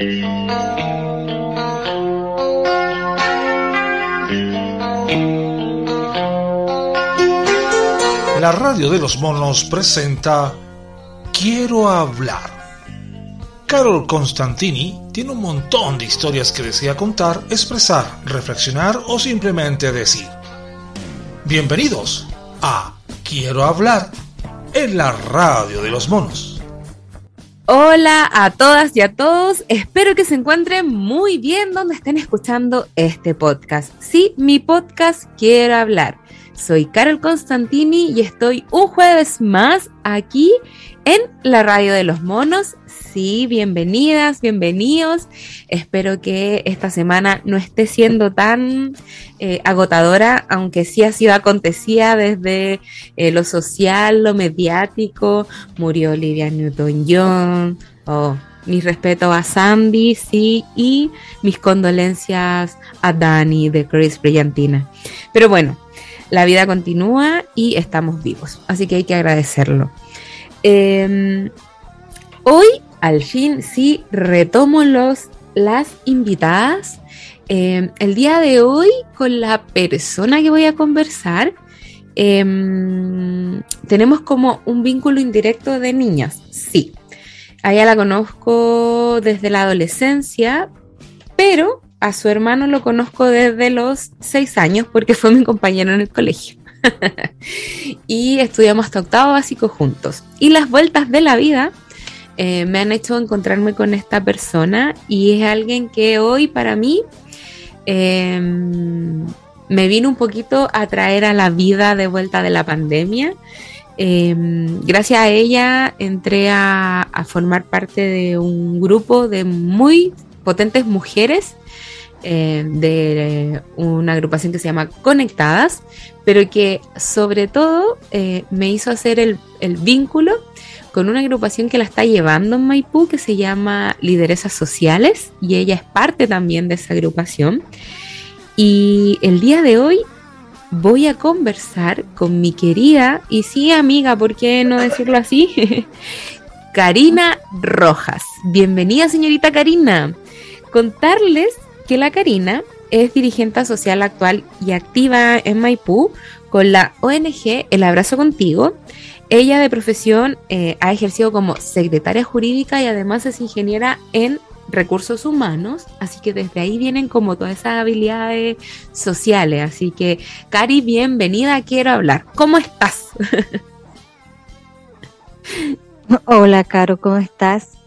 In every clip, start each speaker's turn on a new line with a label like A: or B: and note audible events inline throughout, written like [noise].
A: La radio de los monos presenta Quiero hablar. Carol Constantini tiene un montón de historias que desea contar, expresar, reflexionar o simplemente decir. Bienvenidos a Quiero hablar en la radio de los monos.
B: Hola a todas y a todos, espero que se encuentren muy bien donde estén escuchando este podcast. Sí, mi podcast Quiero hablar. Soy Carol Constantini y estoy un jueves más aquí en la radio de los monos. Sí, bienvenidas, bienvenidos. Espero que esta semana no esté siendo tan eh, agotadora, aunque sí ha sido acontecida desde eh, lo social, lo mediático. Murió Olivia Newton-John. Oh, mi respeto a Sandy, sí, y mis condolencias a Dani de Chris Brillantina. Pero bueno, la vida continúa y estamos vivos, así que hay que agradecerlo. Em, hoy, al fin, sí, retomo las invitadas. Em, el día de hoy, con la persona que voy a conversar, em, tenemos como un vínculo indirecto de niñas, sí. A ella la conozco desde la adolescencia, pero a su hermano lo conozco desde los seis años porque fue mi compañero en el colegio. [laughs] y estudiamos hasta octavo básico juntos. Y las vueltas de la vida eh, me han hecho encontrarme con esta persona y es alguien que hoy para mí em, me vino un poquito a traer a la vida de vuelta de la pandemia. Em, gracias a ella entré a, formar parte de un grupo de muy potentes mujeres eh, de una agrupación que se llama Conectadas, pero que sobre todo eh, me hizo hacer el, vínculo con una agrupación que la está llevando en Maipú que se llama Lideresas Sociales y ella es parte también de esa agrupación. Y el día de hoy voy a conversar con mi querida y sí amiga, ¿por qué no decirlo así? [laughs] Karina Rojas. Bienvenida señorita Karina. Contarles que la Karina es dirigente social actual y activa en Maipú con la ONG El Abrazo Contigo. Ella de profesión eh, ha ejercido como secretaria jurídica y además es ingeniera en recursos humanos, así que desde ahí vienen como todas esas habilidades sociales. Así que, Cari, bienvenida, quiero hablar. ¿Cómo estás? [laughs]
C: Hola, Caro, ¿cómo estás?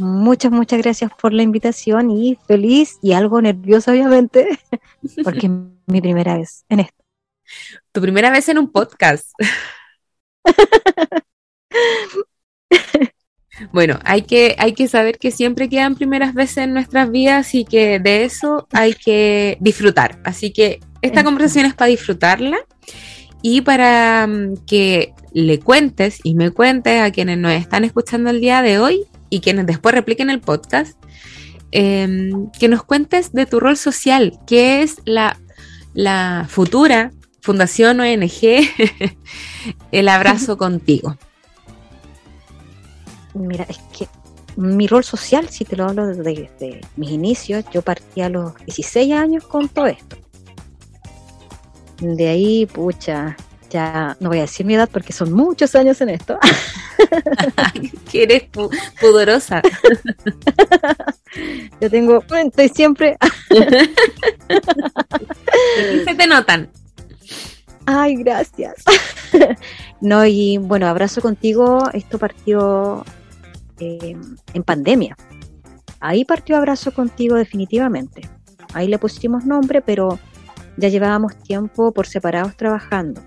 C: Muchas, muchas gracias por la invitación y feliz y algo nerviosa, obviamente, [laughs] porque es mi primera vez en esto.
B: Tu primera vez en un podcast. [laughs] Bueno, hay que, hay que saber que siempre quedan primeras veces en nuestras vidas y que de eso hay que disfrutar. Así que esta conversación es para disfrutarla y para mm, que le cuentes y me cuentes a quienes nos están escuchando el día de hoy y quienes después repliquen el podcast, em, que nos cuentes de tu rol social, que es la, la futura Fundación ONG [laughs] El Abrazo Contigo.
C: Mira, es que mi rol social, si te lo hablo desde, mis inicios, yo partí a los 16 años con todo esto. De ahí, pucha, ya no voy a decir mi edad porque son muchos años en esto. [laughs]
B: que eres pudorosa. [laughs]
C: Yo tengo, estoy siempre. [laughs]
B: se te notan.
C: Ay, gracias. no, y bueno, abrazo contigo. Esto partió eh, en pandemia. Ahí partió Abrazo contigo definitivamente. Ahí le pusimos nombre, pero ya llevábamos tiempo por separados trabajando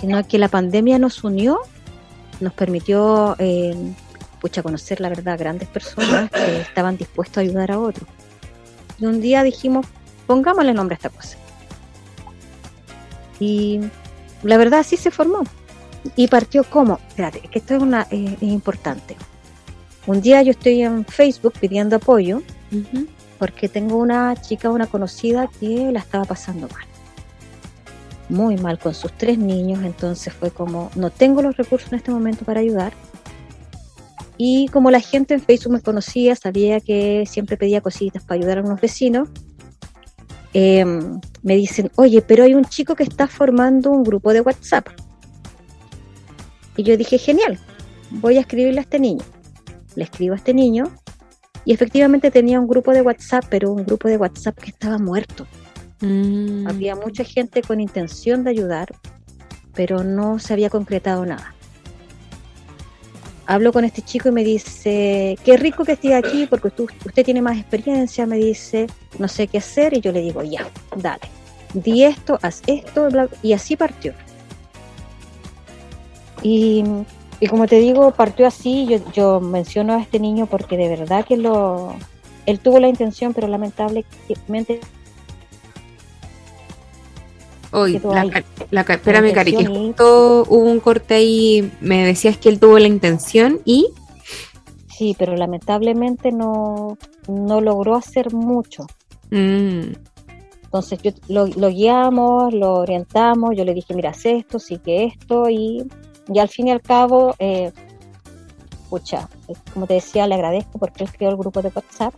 C: sino que la pandemia nos unió, nos permitió eh, conocer la verdad grandes personas que [coughs] estaban dispuestos a ayudar a otros. Y un día dijimos, pongámosle nombre a esta cosa. Y la verdad sí se formó. Y partió como, espérate, que esto es, una, eh, importante. Un día yo estoy en Facebook pidiendo apoyo porque tengo una chica, una conocida que la estaba pasando mal muy mal con sus tres niños, entonces fue como, no tengo los recursos en este momento para ayudar. Y como la gente en Facebook me conocía, sabía que siempre pedía cositas para ayudar a unos vecinos, eh, me dicen, oye, pero hay un chico que está formando un grupo de WhatsApp. Y yo dije, genial, voy a escribirle a este niño. Le escribo a este niño y efectivamente tenía un grupo de WhatsApp, pero un grupo de WhatsApp que estaba muerto. Mm. Había mucha gente con intención de ayudar, pero no se había concretado nada. Hablo con este chico y me dice, qué rico que esté aquí porque usted, tiene más experiencia, me dice, no sé qué hacer y yo le digo, ya, dale, di esto, haz esto, y así partió. Y, como te digo, partió así, yo, yo menciono a este niño porque de verdad que lo, él tuvo la intención, pero lamentablemente
B: Oye, la, espérame, Cari, que justo hubo un corte ahí, me decías que él tuvo la intención y...
C: Sí, pero lamentablemente no, no logró hacer mucho. Mm. Entonces yo, lo, guiamos, lo orientamos, yo le dije, mira, haz esto, sí que esto, y, y al fin y al cabo, eh, pucha, como te decía, le agradezco porque él creó el grupo de WhatsApp,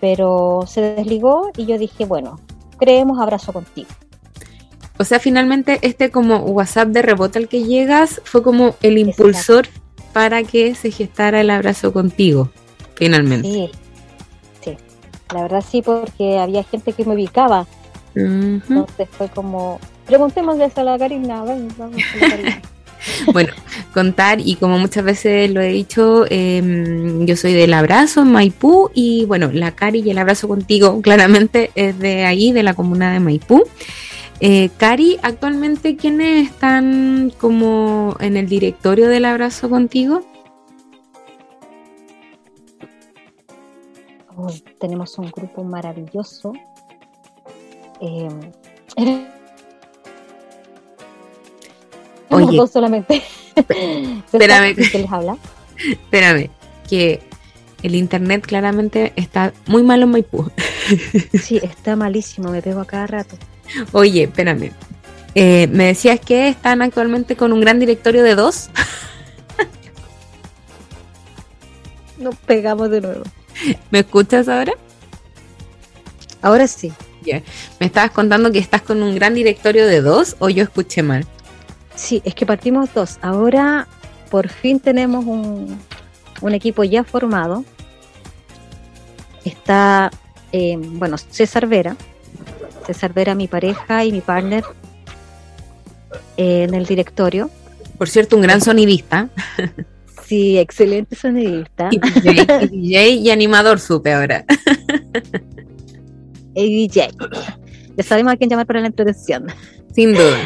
C: pero se desligó y yo dije, bueno, creemos abrazo contigo.
B: O sea, finalmente este como WhatsApp de rebote al que llegas fue como el impulsor para que se gestara el abrazo contigo, finalmente.
C: Sí, sí, la verdad sí, porque había gente que me ubicaba. Entonces fue como, preguntémosle a la Karina, ven, vamos a la Karina. [laughs] [laughs]
B: bueno, contar y como muchas veces lo he dicho, em, yo soy del abrazo Maipú y bueno, la Cari y el abrazo contigo [laughs] claramente es de ahí, de la comuna de Maipú. Eh, Cari, actualmente, ¿quiénes están como en el directorio del abrazo contigo?
C: tenemos un grupo maravilloso. Eh, Oye. solamente. [laughs]
B: Espérame. ¿Qué les habla? [laughs] Espérame, que el internet claramente está muy malo en Maipú. [laughs]
C: sí, está malísimo, me pego a cada rato.
B: Oye, espérame. Eh, me decías que están actualmente con un gran directorio de dos.
C: Nos pegamos de nuevo.
B: ¿Me escuchas ahora?
C: Ahora sí.
B: ¿Me estabas contando que estás con un gran directorio de dos o yo escuché mal?
C: Sí, es que partimos dos. Ahora por fin tenemos un, equipo ya formado. Está, eh, bueno, César Vera. César Vera, mi pareja y mi partner eh, en el directorio.
B: Por cierto, un gran sonidista.
C: Sí, excelente sonidista.
B: Y DJ, y, animador, supe ahora. [laughs]
C: Y DJ. Ya sabemos a quién llamar para la introducción.
B: Sin duda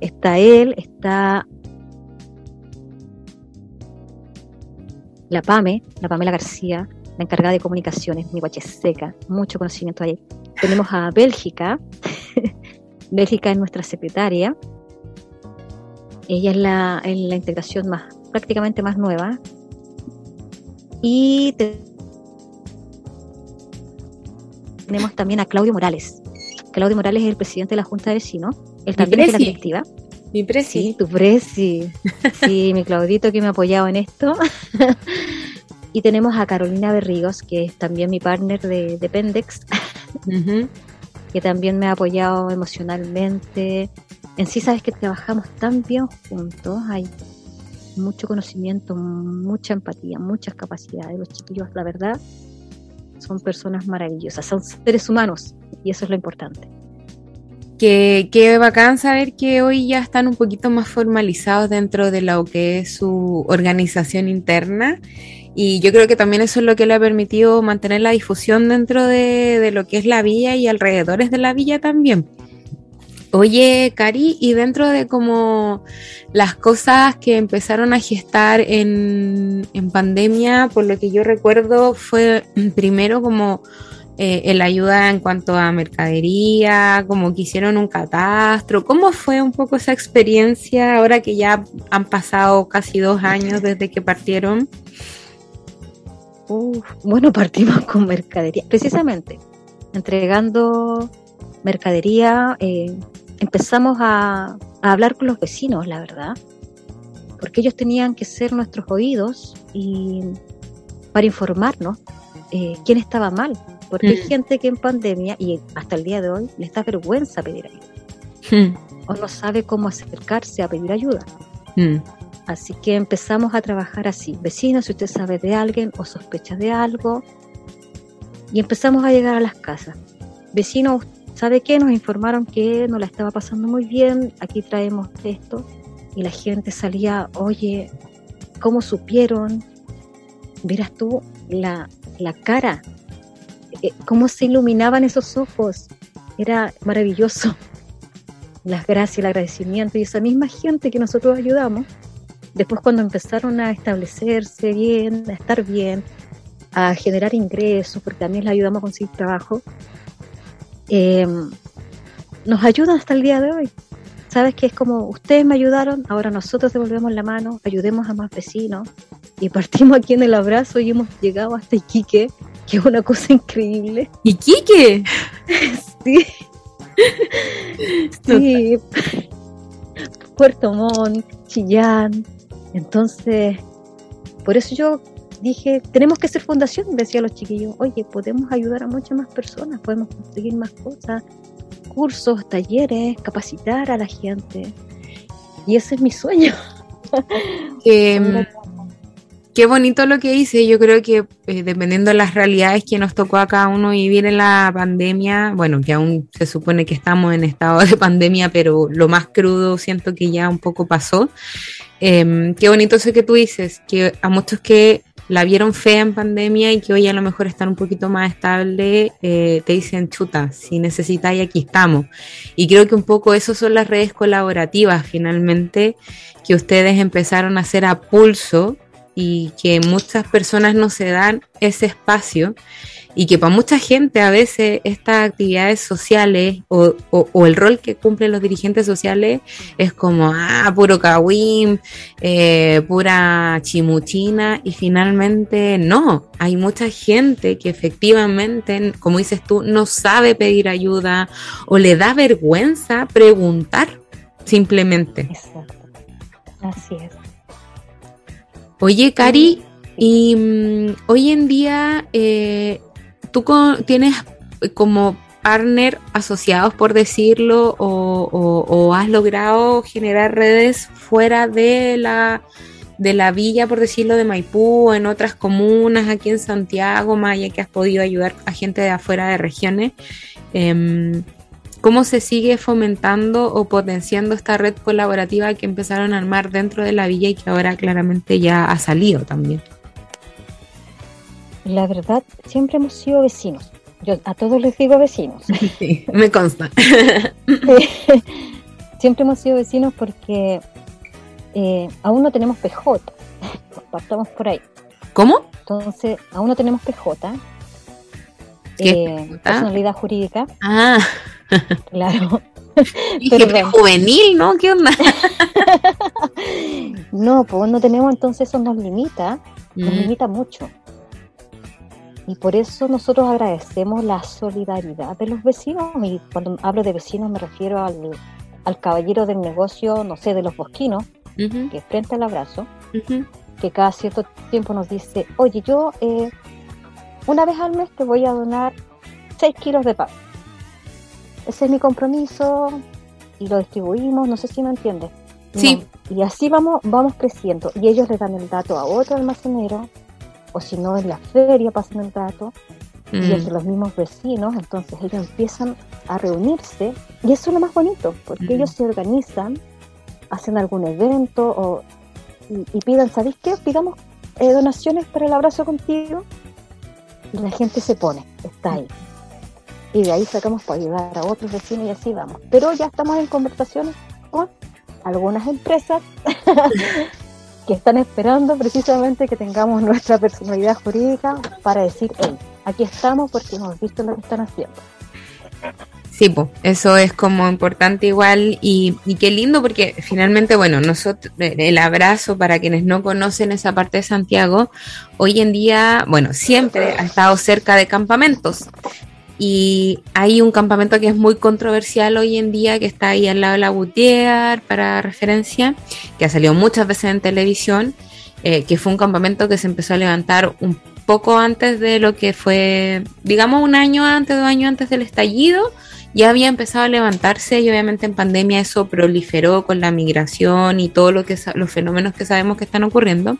C: está él, está la PAME, la Pamela García, la encargada de comunicaciones, mi seca, mucho conocimiento ahí. Tenemos a Bélgica, [laughs] Bélgica es nuestra secretaria, ella es la, la integración más, prácticamente más nueva. Y tenemos también a Claudio Morales. Claudio Morales es el presidente de la Junta de Vecinos él también es la directiva.
B: Mi presi.
C: Sí, tu presi. Sí, [laughs] mi Claudito que me ha apoyado en esto. [laughs] y tenemos a Carolina Berrigos, que es también mi partner de, Pendex, [laughs] que también me ha apoyado emocionalmente. En sí, sabes que trabajamos tan bien juntos. Hay mucho conocimiento, mucha empatía, muchas capacidades. Los chiquillos, la verdad, son personas maravillosas, son seres humanos y eso es lo importante.
B: Que, qué bacán saber que hoy ya están un poquito más formalizados dentro de lo que es su organización interna. Y yo creo que también eso es lo que le ha permitido mantener la difusión dentro de, lo que es la villa y alrededores de la villa también. Oye, Cari, y dentro de como las cosas que empezaron a gestar en, en pandemia, por lo que yo recuerdo, fue primero como eh, el ayuda en cuanto a mercadería, como que hicieron un catastro. ¿Cómo fue un poco esa experiencia ahora que ya han pasado casi dos años desde que partieron?
C: bueno, [laughs] partimos con mercadería, precisamente, entregando mercadería. Eh, empezamos a, a hablar con los vecinos, la verdad porque ellos tenían que ser nuestros oídos y para informarnos eh, quién estaba mal, porque hay mm. gente que en pandemia y hasta el día de hoy les da vergüenza pedir ayuda mm. o no sabe cómo acercarse a pedir ayuda. Mm. Así que empezamos a trabajar así. Vecinos, si usted sabe de alguien o sospecha de algo, y empezamos a llegar a las casas. Vecinos, ¿sabe qué? Nos informaron que no la estaba pasando muy bien, aquí traemos esto. Y la gente salía, oye, ¿cómo supieron? Verás tú la, la cara, eh, cómo se iluminaban esos ojos. Era maravilloso. Las gracias, el agradecimiento y esa misma gente que nosotros ayudamos, después cuando empezaron a establecerse bien, a estar bien, a generar ingresos, porque también les ayudamos a conseguir trabajo, eh, nos ayudan hasta el día de hoy. Sabes que es como ustedes me ayudaron, ahora nosotros devolvemos la mano, ayudemos a más vecinos y partimos aquí en el abrazo y hemos llegado hasta Iquique, que es una cosa increíble.
B: ¿Iquique? [laughs]
C: sí. sí. Puerto Montt, Chillán. Entonces, por eso yo dije, tenemos que ser fundación, decía los chiquillos, oye, podemos ayudar a muchas más personas, podemos conseguir más cosas, cursos, talleres, capacitar a la gente. Y ese es mi sueño.
B: Qué, [laughs] qué bonito lo que hice. Yo creo que eh, dependiendo de las realidades que nos tocó a cada uno vivir en la pandemia, bueno, que aún se supone que estamos en estado de pandemia, pero lo más crudo siento que ya un poco pasó. Em, qué bonito eso que tú dices, que a muchos que la vieron fea en pandemia y que hoy a lo mejor están un poquito más estable, eh, te dicen, chuta, si necesitáis, aquí estamos. Y creo que un poco eso son las redes colaborativas finalmente que ustedes empezaron a hacer a pulso y que muchas personas no se dan ese espacio y que para mucha gente a veces estas actividades sociales o, el rol que cumplen los dirigentes sociales es como, ah, puro kawim, eh, pura chimuchina y finalmente no, hay mucha gente que efectivamente, como dices tú, no sabe pedir ayuda o le da vergüenza preguntar simplemente.
C: Exacto. Así es.
B: Oye, Cari, y mm, hoy en día eh, ¿Tú tienes como partner asociados, por decirlo, o, has logrado generar redes fuera de la, de la villa, por decirlo, de Maipú, en otras comunas, aquí en Santiago, Maya, que has podido ayudar a gente de afuera de regiones? Em, ¿Cómo se sigue fomentando o potenciando esta red colaborativa que empezaron a armar dentro de la villa y que ahora claramente ya ha salido también?
C: La verdad, siempre hemos sido vecinos. Yo a todos les digo vecinos. [laughs]
B: Sí, me consta. [laughs]
C: siempre hemos sido vecinos porque eh, aún no tenemos PJ. [laughs] Partamos por ahí.
B: ¿Cómo?
C: Entonces, aún no tenemos PJ. Eh, personalidad jurídica.
B: Ah.
C: Claro.
B: Dije, juvenil, ¿no? ¿Qué onda? [laughs]
C: no, pues no tenemos, entonces eso nos limita, nos mm. limita mucho. Y por eso nosotros agradecemos la solidaridad de los vecinos. Y cuando hablo de vecinos me refiero al, caballero del negocio, no sé, de los bosquinos, que frente al abrazo, que cada cierto tiempo nos dice, oye, yo eh, una vez al mes te voy a donar 6 kilos de pan. Ese es mi compromiso y lo distribuimos, no sé si me entiendes.
B: Sí.
C: y así vamos, vamos creciendo. Y ellos le dan el dato a otro almacenero, o si no en la feria pasan el dato, y mm. entre los mismos vecinos, entonces ellos empiezan a reunirse, y eso es lo más bonito, porque mm. ellos se organizan, hacen algún evento o, y, pidan, ¿sabéis qué? Pidamos eh, donaciones para el abrazo contigo, y la gente se pone, está ahí. Y de ahí sacamos para ayudar a otros vecinos y así vamos. Pero ya estamos en conversaciones con algunas empresas [laughs] que están esperando precisamente que tengamos nuestra personalidad jurídica para decir, hey, aquí estamos porque hemos visto lo que están haciendo.
B: Sí, pues, eso es como importante igual y, y, qué lindo porque finalmente, bueno, nosotros, el abrazo para quienes no conocen esa parte de Santiago, hoy en día, bueno, siempre ha estado cerca de campamentos. Y hay un campamento que es muy controversial hoy en día, que está ahí al lado de la Gutiérrez, para referencia, que ha salido muchas veces en televisión, eh, que fue un campamento que se empezó a levantar un poco antes de lo que fue, digamos, un año antes, dos años antes del estallido, ya había empezado a levantarse y obviamente en pandemia eso proliferó con la migración y todo lo que los fenómenos que sabemos que están ocurriendo.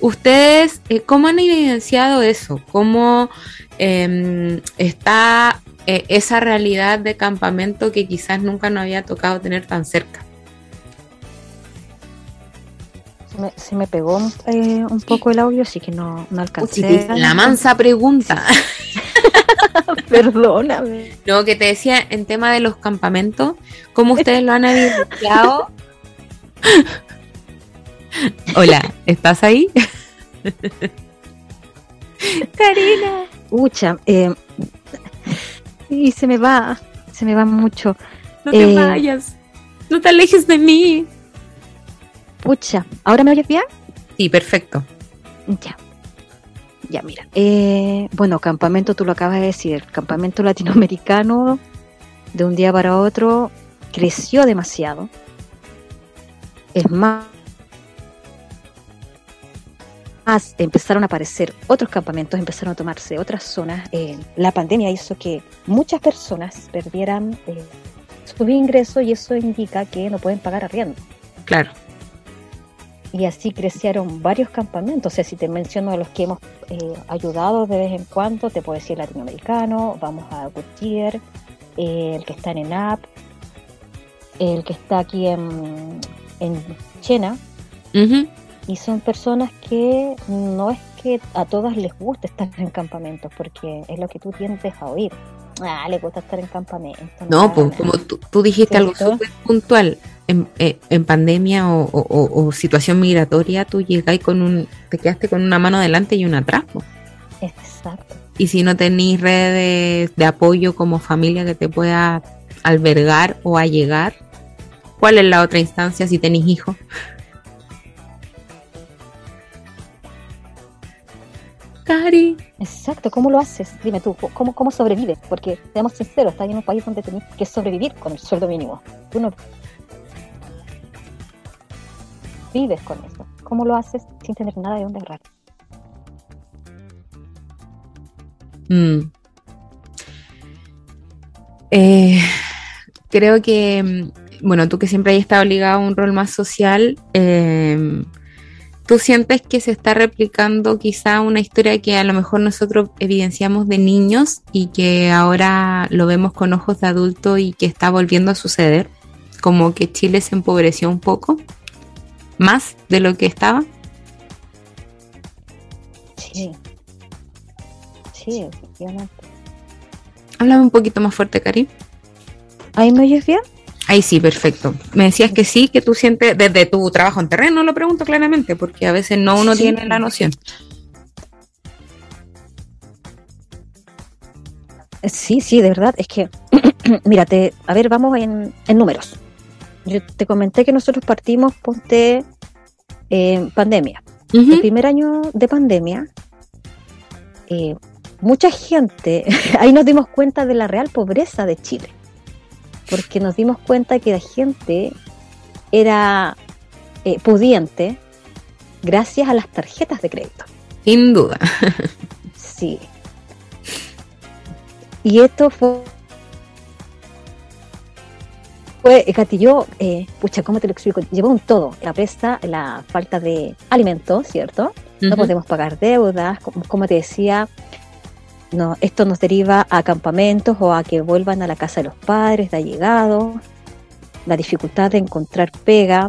B: Ustedes, eh, ¿cómo han evidenciado eso? ¿Cómo Em, está eh, esa realidad de campamento que quizás nunca nos había tocado tener tan cerca.
C: Se me, pegó eh, un poco el audio, así que no, no alcancé.
B: la mansa pregunta. [laughs]
C: Perdóname.
B: No, que te decía en tema de los campamentos, ¿cómo [laughs] ustedes lo han evidenciado? [laughs] Hola, ¿estás ahí?
C: Karina. Ucha, eh, y se me va, se me va mucho.
B: No te eh, vayas, no te alejes de mí.
C: Pucha, ¿ahora me oyes bien?
B: Sí, perfecto.
C: Ya. Ya, mira. Eh, bueno, campamento, tú lo acabas de decir, el campamento latinoamericano de un día para otro creció demasiado. Es más, empezaron a aparecer otros campamentos, empezaron a tomarse otras zonas. Eh, la pandemia hizo que muchas personas perdieran eh, su ingreso y eso indica que no pueden pagar arriendo.
B: Claro.
C: Y así crecieron varios campamentos. O sea, si te menciono a los que hemos eh, ayudado de vez en cuando, te puedo decir latinoamericano, vamos a Gutiérrez, el que está en ENAP, el que está aquí en, en Chena y son personas que no es que a todas les guste estar en campamentos, porque es lo que tú tiendes a oír. Ah, le gusta estar en campamento.
B: No, pues como tú, dijiste algo súper puntual, en, eh, pandemia o, situación migratoria, tú llegáis con un, te quedaste con una mano adelante y una atrás.
C: Exacto.
B: Y si no tenéis redes de apoyo como familia que te pueda albergar o allegar, ¿cuál es la otra instancia si tenéis hijos? Cari.
C: Exacto, ¿cómo lo haces? Dime tú, ¿cómo, cómo sobrevives? Porque, seamos sinceros, estás en un país donde tenés que sobrevivir con el sueldo mínimo. Tú no vives con eso. ¿Cómo lo haces sin tener nada de dónde agarrar?
B: Mm. Eh, creo que, mm, bueno, tú que siempre has estado ligado a un rol más social, eh, ¿Tú sientes que se está replicando quizá una historia que a lo mejor nosotros evidenciamos de niños y que ahora lo vemos con ojos de adulto y que está volviendo a suceder? Como que Chile se empobreció un poco más de lo que estaba.
C: Sí. Sí, efectivamente.
B: Háblame un poquito más fuerte, Karim.
C: ¿Ahí me oyes bien?
B: Ahí sí, perfecto. Me decías que sí, que tú sientes desde tu trabajo en terreno, lo pregunto claramente, porque a veces no uno tiene la noción.
C: Sí, sí, de verdad. Es que, [clears throat] mírate, a ver, vamos en, números. Yo te comenté que nosotros partimos, ponte, eh, pandemia. El primer año de pandemia, eh, mucha gente, [laughs] ahí nos dimos cuenta de la real pobreza de Chile porque nos dimos cuenta que la gente era eh, pudiente gracias a las tarjetas de crédito.
B: Sin duda.
C: sí. Y esto fue fue, gatilló, eh, pucha, ¿cómo te lo explico? Llevó un todo, la presta, la falta de alimentos, ¿cierto? No podemos pagar deudas, como, te decía, no, esto nos deriva a campamentos o a que vuelvan a la casa de los padres, de allegados, la dificultad de encontrar pega,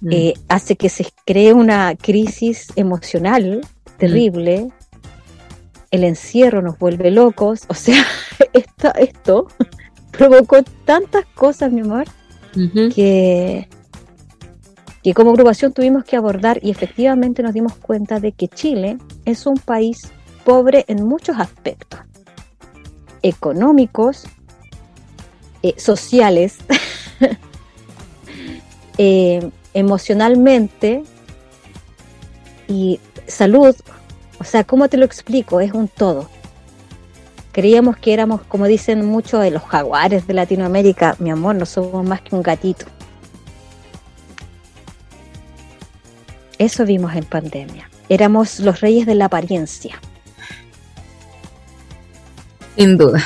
C: mm. eh, hace que se cree una crisis emocional terrible, mm. el encierro nos vuelve locos, o sea, [laughs] esto, esto [laughs] provocó tantas cosas, mi amor, que, que como agrupación tuvimos que abordar y efectivamente nos dimos cuenta de que Chile es un país pobre en muchos aspectos, económicos, eh, sociales, [laughs] eh, emocionalmente y salud. O sea, ¿cómo te lo explico? Es un todo. Creíamos que éramos, como dicen muchos de los jaguares de Latinoamérica, mi amor, no somos más que un gatito. Eso vimos en pandemia. Éramos los reyes de la apariencia.
B: Sin duda.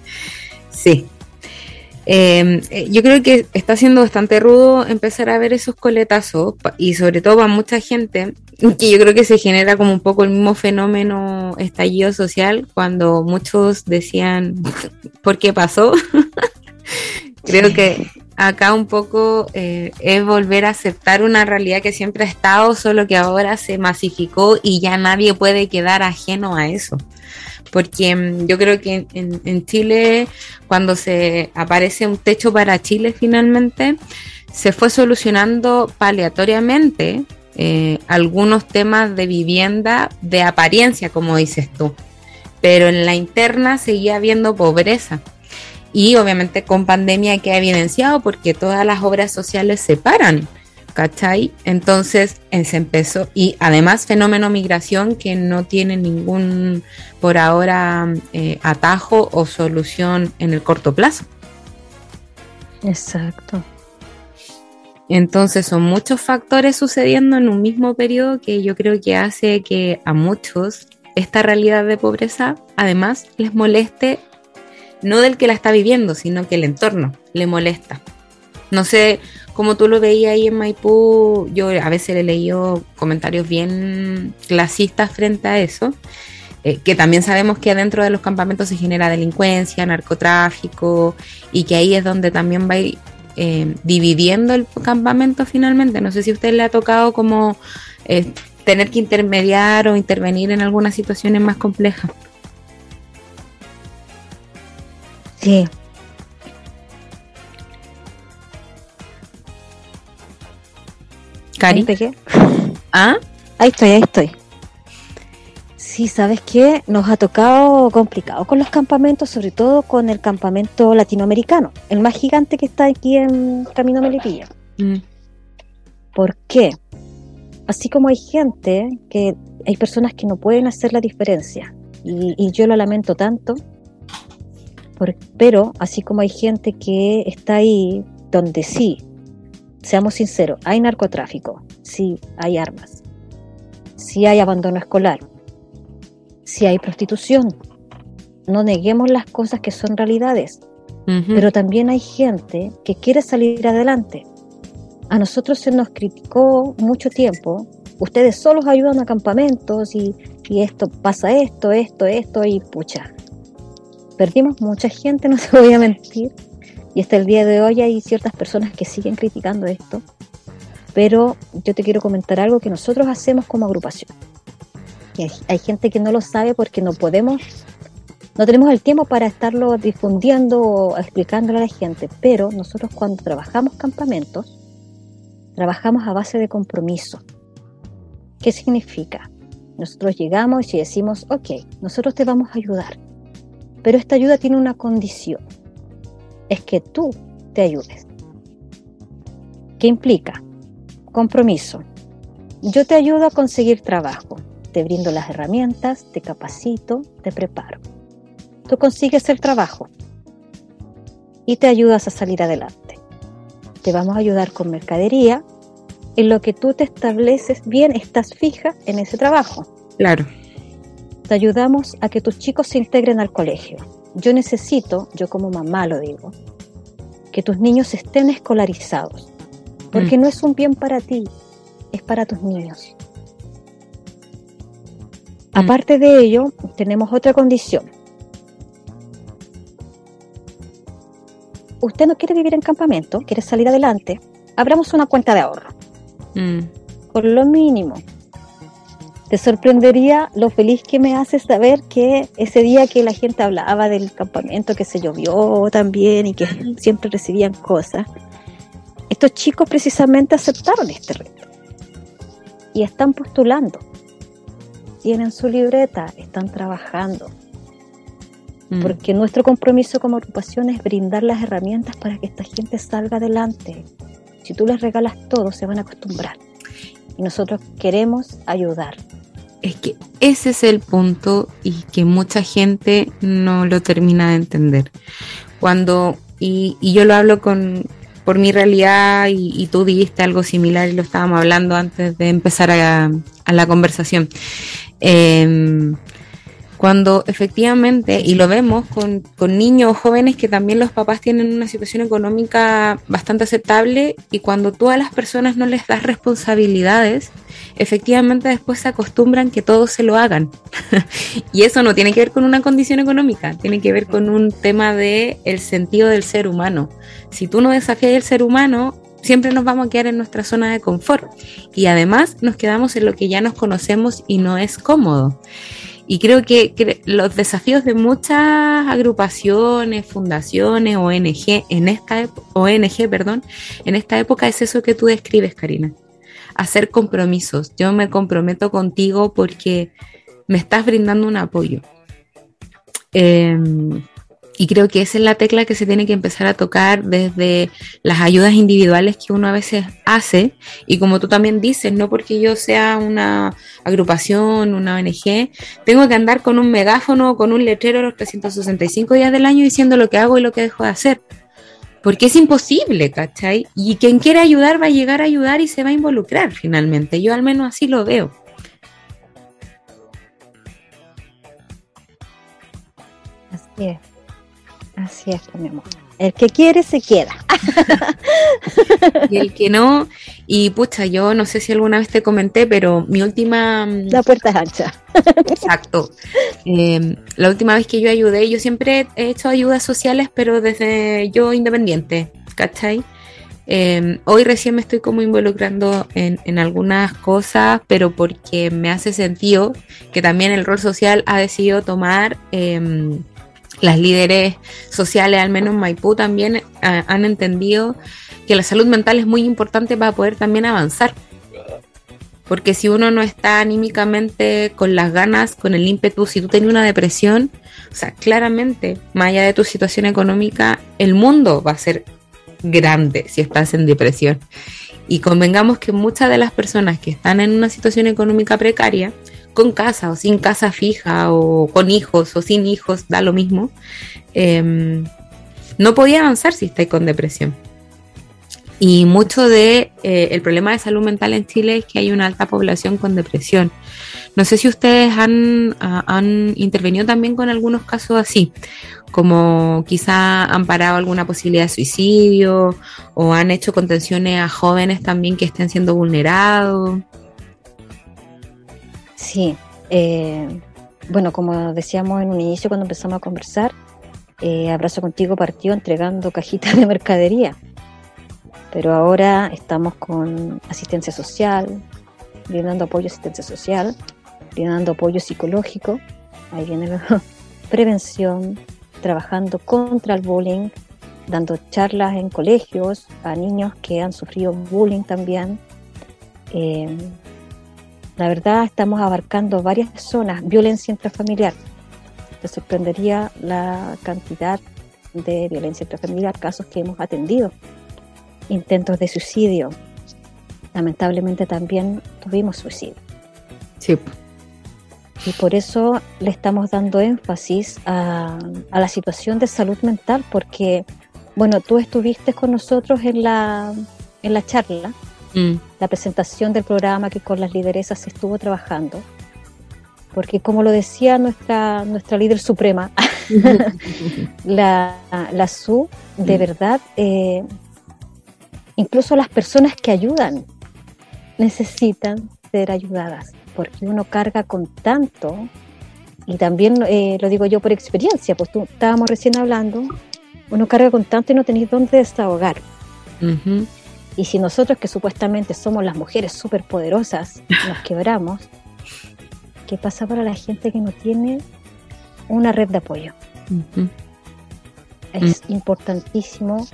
B: [laughs] sí. Em, eh, yo creo que está siendo bastante rudo empezar a ver esos coletazos y sobre todo para mucha gente, que yo creo que se genera como un poco el mismo fenómeno estallido social cuando muchos decían, [laughs] ¿por qué pasó? [laughs] creo que acá un poco eh, es volver a aceptar una realidad que siempre ha estado, solo que ahora se masificó y ya nadie puede quedar ajeno a eso porque mm, yo creo que en, Chile, cuando se aparece un techo para Chile finalmente, se fue solucionando paliatoriamente eh, algunos temas de vivienda de apariencia, como dices tú, pero en la interna seguía habiendo pobreza. Y obviamente con pandemia queda evidenciado porque todas las obras sociales se paran. ¿Cachai? Entonces eh, se empezó, y además fenómeno migración que no tiene ningún, por ahora, eh, atajo o solución en el corto plazo.
C: Exacto.
B: Entonces son muchos factores sucediendo en un mismo periodo que yo creo que hace que a muchos esta realidad de pobreza además les moleste, no del que la está viviendo, sino que el entorno le molesta. No sé, como tú lo veías ahí en Maipú, yo a veces le he leído comentarios bien clasistas frente a eso, eh, que también sabemos que adentro de los campamentos se genera delincuencia, narcotráfico, y que ahí es donde también va eh, dividiendo el campamento finalmente. No sé si a usted le ha tocado como eh, tener que intermediar o intervenir en algunas situaciones más complejas.
C: Sí,
B: Cari.
C: ¿Ah? Ahí estoy, ahí estoy. Sí, ¿sabes qué? Nos ha tocado complicado con los campamentos, sobre todo con el campamento latinoamericano, el más gigante que está aquí en Camino Melipilla. Mm. ¿Por qué? Así como hay gente que hay personas que no pueden hacer la diferencia, y, yo lo lamento tanto, pero así como hay gente que está ahí donde sí seamos sinceros, hay narcotráfico, sí, hay armas, sí hay abandono escolar, sí hay prostitución. No neguemos las cosas que son realidades, pero también hay gente que quiere salir adelante. A nosotros se nos criticó mucho tiempo, ustedes solos ayudan a campamentos y, y esto pasa esto, esto, esto y pucha. Perdimos mucha gente, [laughs] no te voy a mentir, y hasta el día de hoy hay ciertas personas que siguen criticando esto, pero yo te quiero comentar algo que nosotros hacemos como agrupación. hay, hay gente que no lo sabe porque no podemos, no tenemos el tiempo para estarlo difundiendo o explicándolo a la gente, pero nosotros cuando trabajamos campamentos, trabajamos a base de compromiso. ¿Qué significa? Nosotros llegamos y decimos, ok, nosotros te vamos a ayudar, pero esta ayuda tiene una condición es que tú te ayudes. ¿Qué implica? Compromiso. Yo te ayudo a conseguir trabajo, te brindo las herramientas, te capacito, te preparo. Tú consigues el trabajo y te ayudas a salir adelante. Te vamos a ayudar con mercadería en lo que tú te estableces bien, estás fija en ese trabajo.
B: Claro.
C: Te ayudamos a que tus chicos se integren al colegio yo necesito, yo como mamá lo digo, que tus niños estén escolarizados, porque mm. no es un bien para ti, es para tus niños. Mm. Aparte de ello, tenemos otra condición. Usted no quiere vivir en campamento, quiere salir adelante, abramos una cuenta de ahorro. Mm. Por lo mínimo, te sorprendería lo feliz que me hace saber que ese día que la gente hablaba del campamento, que se llovió también y que siempre recibían cosas, estos chicos precisamente aceptaron este reto y están postulando, tienen su libreta, están trabajando. Mm. Porque nuestro compromiso como agrupación es brindar las herramientas para que esta gente salga adelante. Si tú les regalas todo, se van a acostumbrar. Y nosotros queremos ayudar
B: es que ese es el punto y que mucha gente no lo termina de entender. Cuando, y, yo lo hablo con, por mi realidad y, tú dijiste algo similar y lo estábamos hablando antes de empezar a, la conversación. Em, cuando efectivamente, y lo vemos con, con niños jóvenes que también los papás tienen una situación económica bastante aceptable y cuando tú a las personas no les das responsabilidades, efectivamente después se acostumbran que todos se lo hagan. [laughs] y eso no tiene que ver con una condición económica, tiene que ver con un tema de el sentido del ser humano. Si tú no desafías el ser humano, siempre nos vamos a quedar en nuestra zona de confort y además nos quedamos en lo que ya nos conocemos y no es cómodo. Y creo que, los desafíos de muchas agrupaciones, fundaciones, ONG, en esta ONG, perdón, en esta época es eso que tú describes, Karina. Hacer compromisos. Yo me comprometo contigo porque me estás brindando un apoyo. Eh, y creo que esa es la tecla que se tiene que empezar a tocar desde las ayudas individuales que uno a veces hace. Y como tú también dices, no porque yo sea una agrupación, una ONG, tengo que andar con un megáfono o con un letrero los 365 días del año diciendo lo que hago y lo que dejo de hacer. Porque es imposible, ¿cachai? Y quien quiere ayudar va a llegar a ayudar y se va a involucrar finalmente. Yo al menos así lo veo.
C: Así es. Así es, mi amor. El que quiere se queda. [laughs]
B: y el que no, y pucha, yo no sé si alguna vez te comenté, pero mi última...
C: Mm, la puerta es ancha.
B: Exacto. Em, la última vez que yo ayudé, yo siempre he hecho ayudas sociales, pero desde yo independiente, ¿cachai? Em, hoy recién me estoy como involucrando en, en, algunas cosas, pero porque me hace sentido que también el rol social ha decidido tomar eh, las líderes sociales, al menos en Maipú, también eh, han entendido que la salud mental es muy importante para poder también avanzar. Porque si uno no está anímicamente con las ganas, con el ímpetu, si tú tienes una depresión, o sea, claramente, más allá de tu situación económica, el mundo va a ser grande si estás en depresión. Y convengamos que muchas de las personas que están en una situación económica precaria con casa o sin casa fija o con hijos o sin hijos, da lo mismo, em, no podía avanzar si estáis con depresión. Y mucho de eh, problema de salud mental en Chile es que hay una alta población con depresión. No sé si ustedes han, han intervenido también con algunos casos así, como quizá han parado alguna posibilidad de suicidio o han hecho contenciones a jóvenes también que estén siendo vulnerados.
C: Sí, eh, bueno, como decíamos en un inicio cuando empezamos a conversar, eh, Abrazo Contigo partió entregando cajitas de mercadería, pero ahora estamos con asistencia social, brindando apoyo a asistencia social, brindando apoyo psicológico, ahí viene la [laughs] prevención, trabajando contra el bullying, dando charlas en colegios a niños que han sufrido bullying también. Eh, la verdad, estamos abarcando varias zonas, violencia intrafamiliar. Te sorprendería la cantidad de violencia intrafamiliar, casos que hemos atendido, intentos de suicidio. Lamentablemente también tuvimos suicidio.
B: Sí.
C: Y por eso le estamos dando énfasis a, a la situación de salud mental, porque, bueno, tú estuviste con nosotros en la, en la charla Mm. La presentación del programa que con las lideresas se estuvo trabajando. Porque como lo decía nuestra, nuestra líder suprema, [laughs] la, la SU, de verdad, eh, incluso las personas que ayudan necesitan ser ayudadas, porque uno carga con tanto, y también eh, lo digo yo por experiencia, pues tú, estábamos recién hablando, uno carga con tanto y no tenéis dónde desahogar. Y si nosotros que supuestamente somos las mujeres superpoderosas nos quebramos, ¿qué pasa para la gente que no tiene una red de apoyo? Es mm. importantísimo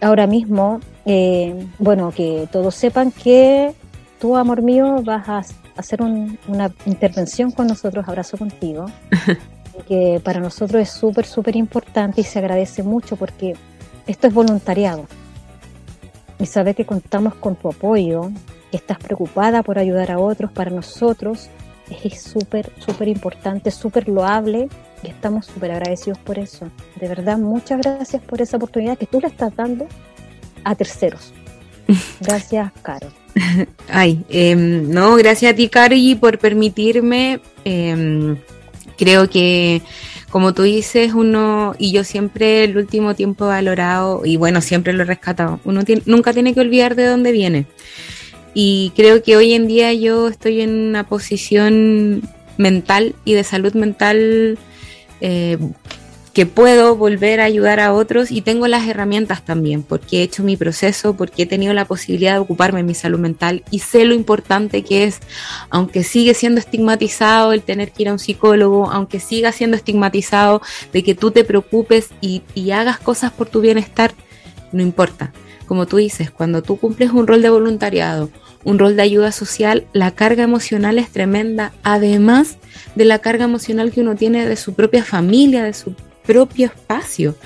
C: ahora mismo, eh, bueno, que todos sepan que tú, amor mío, vas a hacer una intervención con nosotros, abrazo contigo, [laughs] que para nosotros es súper, súper importante y se agradece mucho porque esto es voluntariado y saber que contamos con tu apoyo, que estás preocupada por ayudar a otros, para nosotros es súper, súper importante, súper loable y estamos súper agradecidos por eso. De verdad, muchas gracias por esa oportunidad que tú le estás dando a terceros. [laughs] Gracias, Caro.
B: Ay, em, no, gracias a ti, Caro, y por permitirme. Em, creo que, como tú dices, uno, y yo siempre el último tiempo he valorado, y bueno, siempre lo he rescatado, uno nunca tiene que olvidar de dónde viene. Y creo que hoy en día yo estoy en una posición mental y de salud mental eh, que puedo volver a ayudar a otros y tengo las herramientas también, porque he hecho mi proceso, porque he tenido la posibilidad de ocuparme de mi salud mental y sé lo importante que es, aunque sigue siendo estigmatizado el tener que ir a un psicólogo, aunque siga siendo estigmatizado de que tú te preocupes y, y hagas cosas por tu bienestar, no importa. Como tú dices, cuando tú cumples un rol de voluntariado un rol de ayuda social, la carga emocional es tremenda, además de la carga emocional que uno tiene de su propia familia, de su propio espacio.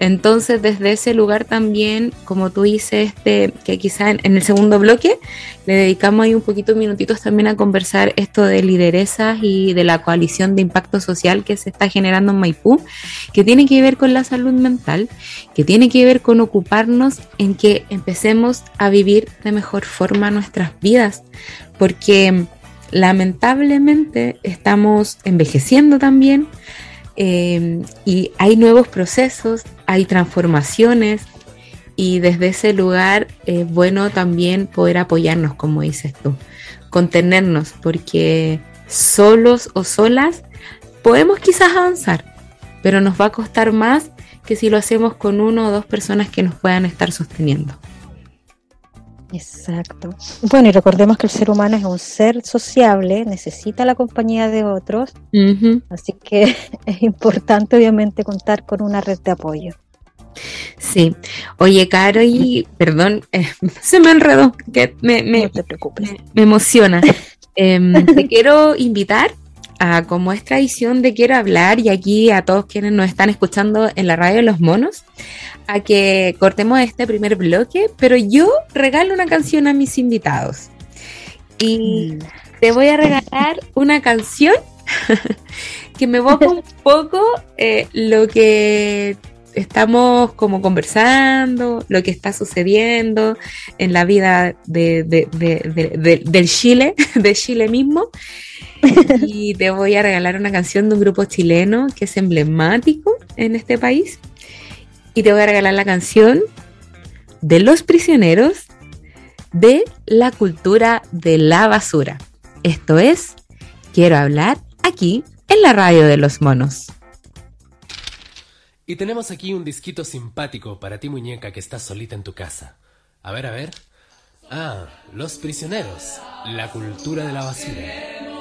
B: Entonces, desde ese lugar también, como tú dices, este, que quizá en, el segundo bloque le dedicamos ahí un poquito minutitos también a conversar esto de lideresas y de la coalición de impacto social que se está generando en Maipú, que tiene que ver con la salud mental, que tiene que ver con ocuparnos en que empecemos a vivir de mejor forma nuestras vidas, porque lamentablemente estamos envejeciendo también, eh, y hay nuevos procesos, hay transformaciones y desde ese lugar es bueno también poder apoyarnos, como dices tú, contenernos, porque solos o solas podemos quizás avanzar, pero nos va a costar más que si lo hacemos con uno o dos personas que nos puedan estar sosteniendo.
C: Exacto. Bueno, y recordemos que el ser humano es un ser sociable, necesita la compañía de otros, así que [laughs] es importante obviamente contar con una red de apoyo.
B: Sí. Oye, Caro, y [laughs] perdón, eh, [laughs] se me enredó, que me,
C: no te preocupes.
B: me, emociona. Em, te quiero invitar a, como es tradición de Quiero Hablar, y aquí a todos quienes nos están escuchando en la radio de Los Monos, a que cortemos este primer bloque, pero yo regalo una canción a mis invitados. Y mm. te voy a regalar una canción [laughs] que me evoca un [laughs] poco eh, lo que estamos como conversando, lo que está sucediendo en la vida de, del Chile, [laughs] de Chile mismo. [laughs] Y te voy a regalar una canción de un grupo chileno que es emblemático en este país y te voy a regalar la canción de los prisioneros de la cultura de la basura. Esto es, quiero hablar aquí en la radio de los monos.
D: Y tenemos aquí un disquito simpático para ti muñeca que estás solita en tu casa. A ver, a ver. Ah, Los Prisioneros, la cultura de la basura.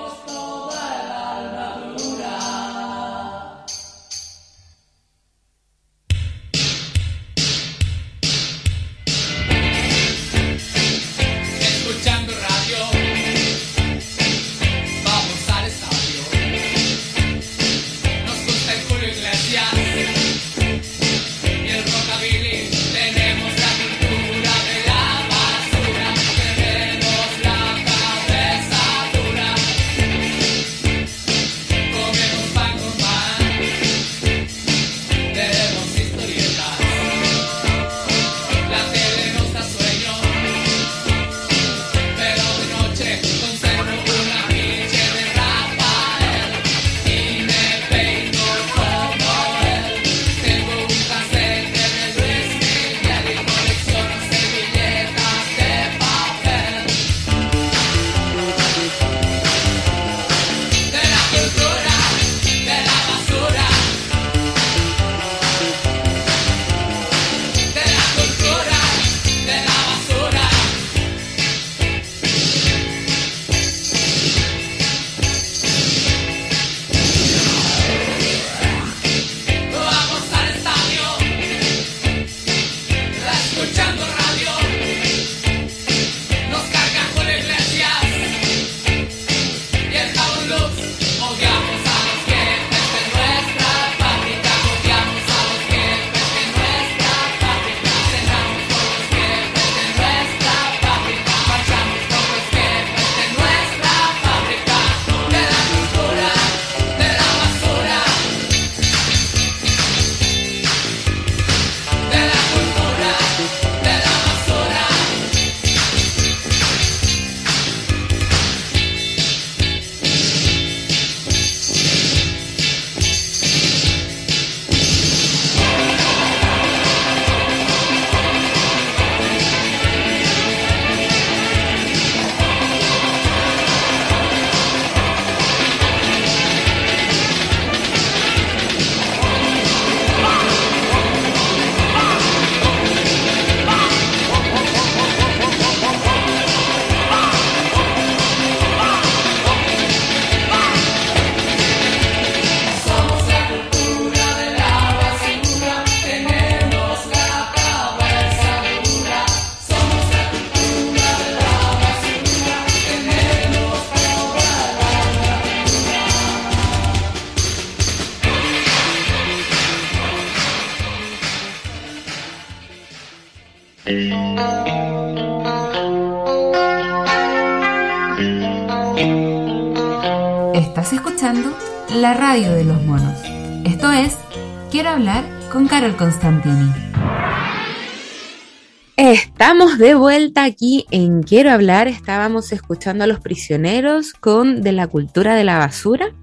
E: Constantini.
B: Estamos de vuelta aquí en Quiero hablar. Estábamos escuchando a los prisioneros con De la cultura de la basura.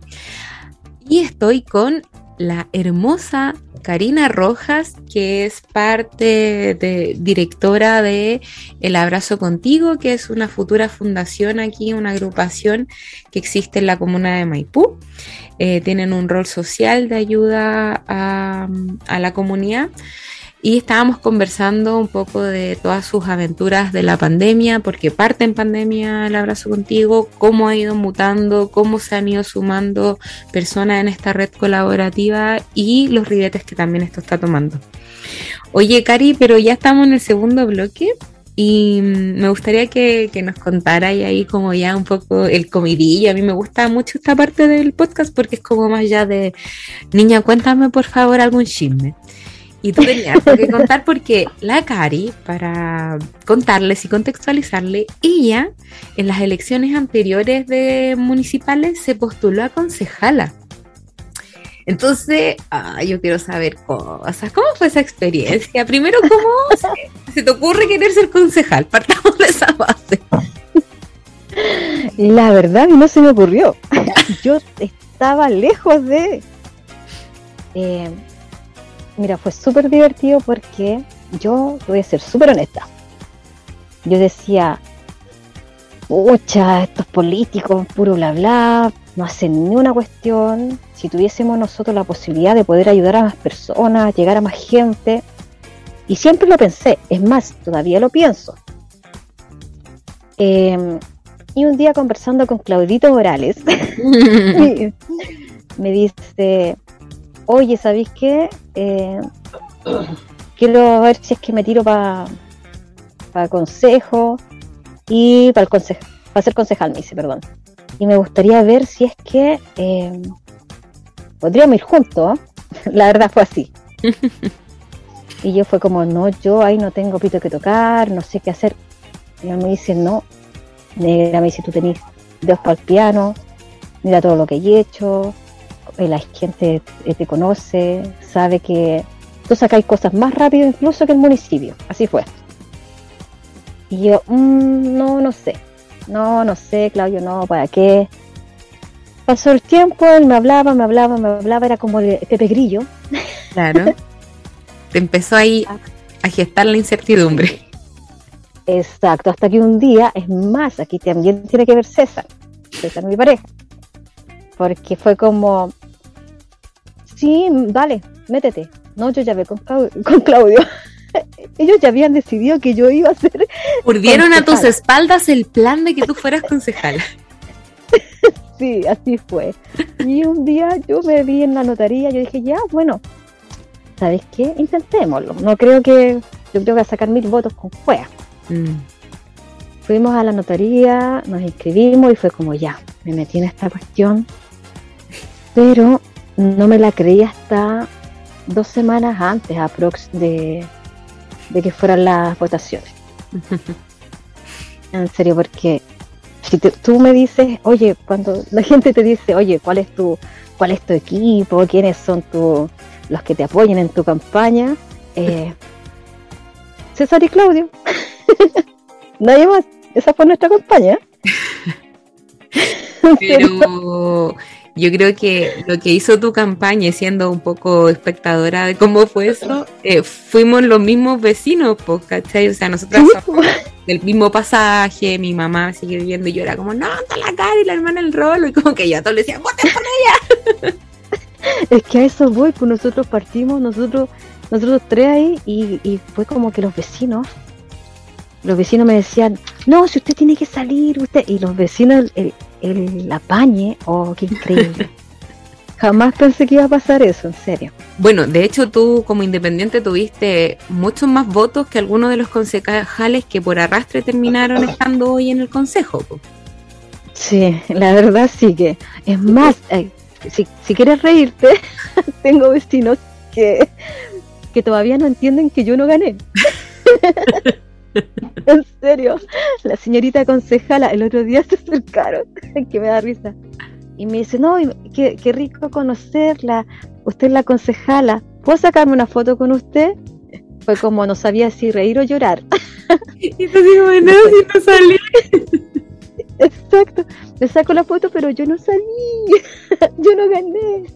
B: Y estoy con la hermosa Karina Rojas, que es parte de directora de El Abrazo Contigo, que es una futura fundación aquí, una agrupación que existe en la comuna de Maipú. Eh, tienen un rol social de ayuda a, a la comunidad y estábamos conversando un poco de todas sus aventuras de la pandemia, porque parte en pandemia el abrazo contigo, cómo ha ido mutando, cómo se han ido sumando personas en esta red colaborativa y los ribetes que también esto está tomando. Oye, Cari, pero ya estamos en el segundo bloque y me gustaría que, nos contara ahí como ya un poco el comidillo. A mí me gusta mucho esta parte del podcast porque es como más ya de, niña, cuéntame por favor algún chisme. Y tú tenías que contar porque la Cari, para contarles y contextualizarle, ella en las elecciones anteriores de municipales se postuló a concejala. Entonces, ah, yo quiero saber cosas. ¿Cómo fue esa experiencia? Primero, ¿cómo se, te ocurre querer ser concejal? Partamos de esa base.
C: La verdad, no se me ocurrió. Yo estaba lejos de... Eh, mira, fue súper divertido porque yo voy a ser súper honesta. Yo decía, pucha, estos políticos, puro bla bla, no hacen ni una cuestión. Si tuviésemos nosotros la posibilidad de poder ayudar a más personas, llegar a más gente. Y siempre lo pensé, es más, todavía lo pienso. Eh, y un día conversando con Claudito Morales, [laughs] [laughs] me dice, oye, ¿sabéis qué? Eh, quiero ver si es que me tiro para pa consejo y para el para ser concejal, me dice, perdón. Y me gustaría ver si es que eh, podríamos ir juntos. [laughs] La verdad fue así. [laughs] y yo fue como, no, yo ahí no tengo pito que tocar, no sé qué hacer. Y él me dice, no, negra, me dice, tú tenés dedos para el piano, mira todo lo que he hecho, la gente te conoce, sabe que tú sacáis cosas más rápido incluso que el municipio. Así fue. Y yo, mmm, no, no sé. No, no sé, Claudio, no, ¿para qué? Pasó el tiempo, él me hablaba, me hablaba, me hablaba, era como el Pepe Grillo.
B: Claro. [laughs] Te empezó ahí a gestar la incertidumbre.
C: Exacto, hasta que un día, es más, aquí también tiene que ver César, César mi pareja, porque fue como, sí, dale, métete. No, yo ya ve con, con Claudio. [laughs] Ellos ya habían decidido que yo iba a ser.
B: Urdieron a tus espaldas el plan de que tú fueras concejal. [laughs]
C: sí, así fue. Y un día yo me vi en la notaría, yo dije, ya, bueno, ¿sabes qué? Intentémoslo. No creo que. Yo creo que a sacar mil votos con juega. Mm. Fuimos a la notaría, nos inscribimos y fue como ya, me metí en esta cuestión. Pero no me la creí hasta dos semanas antes aprox de, de que fueran las votaciones. [laughs] en serio, porque si tú me dices, oye, cuando la gente te dice, oye, ¿cuál es tu, cuál es tu equipo? ¿Quiénes son tu, los que te apoyan en tu campaña? Eh, [laughs] César y Claudio. [laughs] Nadie más. Esa fue nuestra campaña.
B: Pero yo creo que lo que hizo tu campaña, siendo un poco espectadora de cómo fue eso, eh, fuimos los mismos vecinos, pues, ¿cachai? O sea, nosotros somos del mismo pasaje, mi mamá sigue viviendo y yo era como, no, está la cara y la hermana el rolo, y como que yo a todos le decía, voten por ella. [laughs]
C: es que a eso voy, pues nosotros partimos, nosotros, nosotros tres ahí, y, y fue como que los vecinos los vecinos me decían, no, si usted tiene que salir, usted. Y los vecinos, el, el apañe, oh, qué increíble. [laughs] Jamás pensé que iba a pasar eso, en serio.
B: Bueno, de hecho tú como independiente tuviste muchos más votos que algunos de los concejales que por arrastre terminaron estando hoy en el consejo.
C: Sí, la verdad sí que. Es más, si, si quieres reírte, [laughs] tengo vecinos que, que todavía no entienden que yo no gané. [laughs] [laughs] en serio, la señorita concejala el otro día [laughs] se acercaron, que me da risa. Y me dice, no, qué, qué rico conocerla, usted es la concejala, ¿puedo sacarme una foto con usted? Fue como no sabía si reír o llorar. [laughs]
B: Y te digo, bueno, si no salí.
C: Exacto, me saco la foto, pero yo no salí, yo no gané.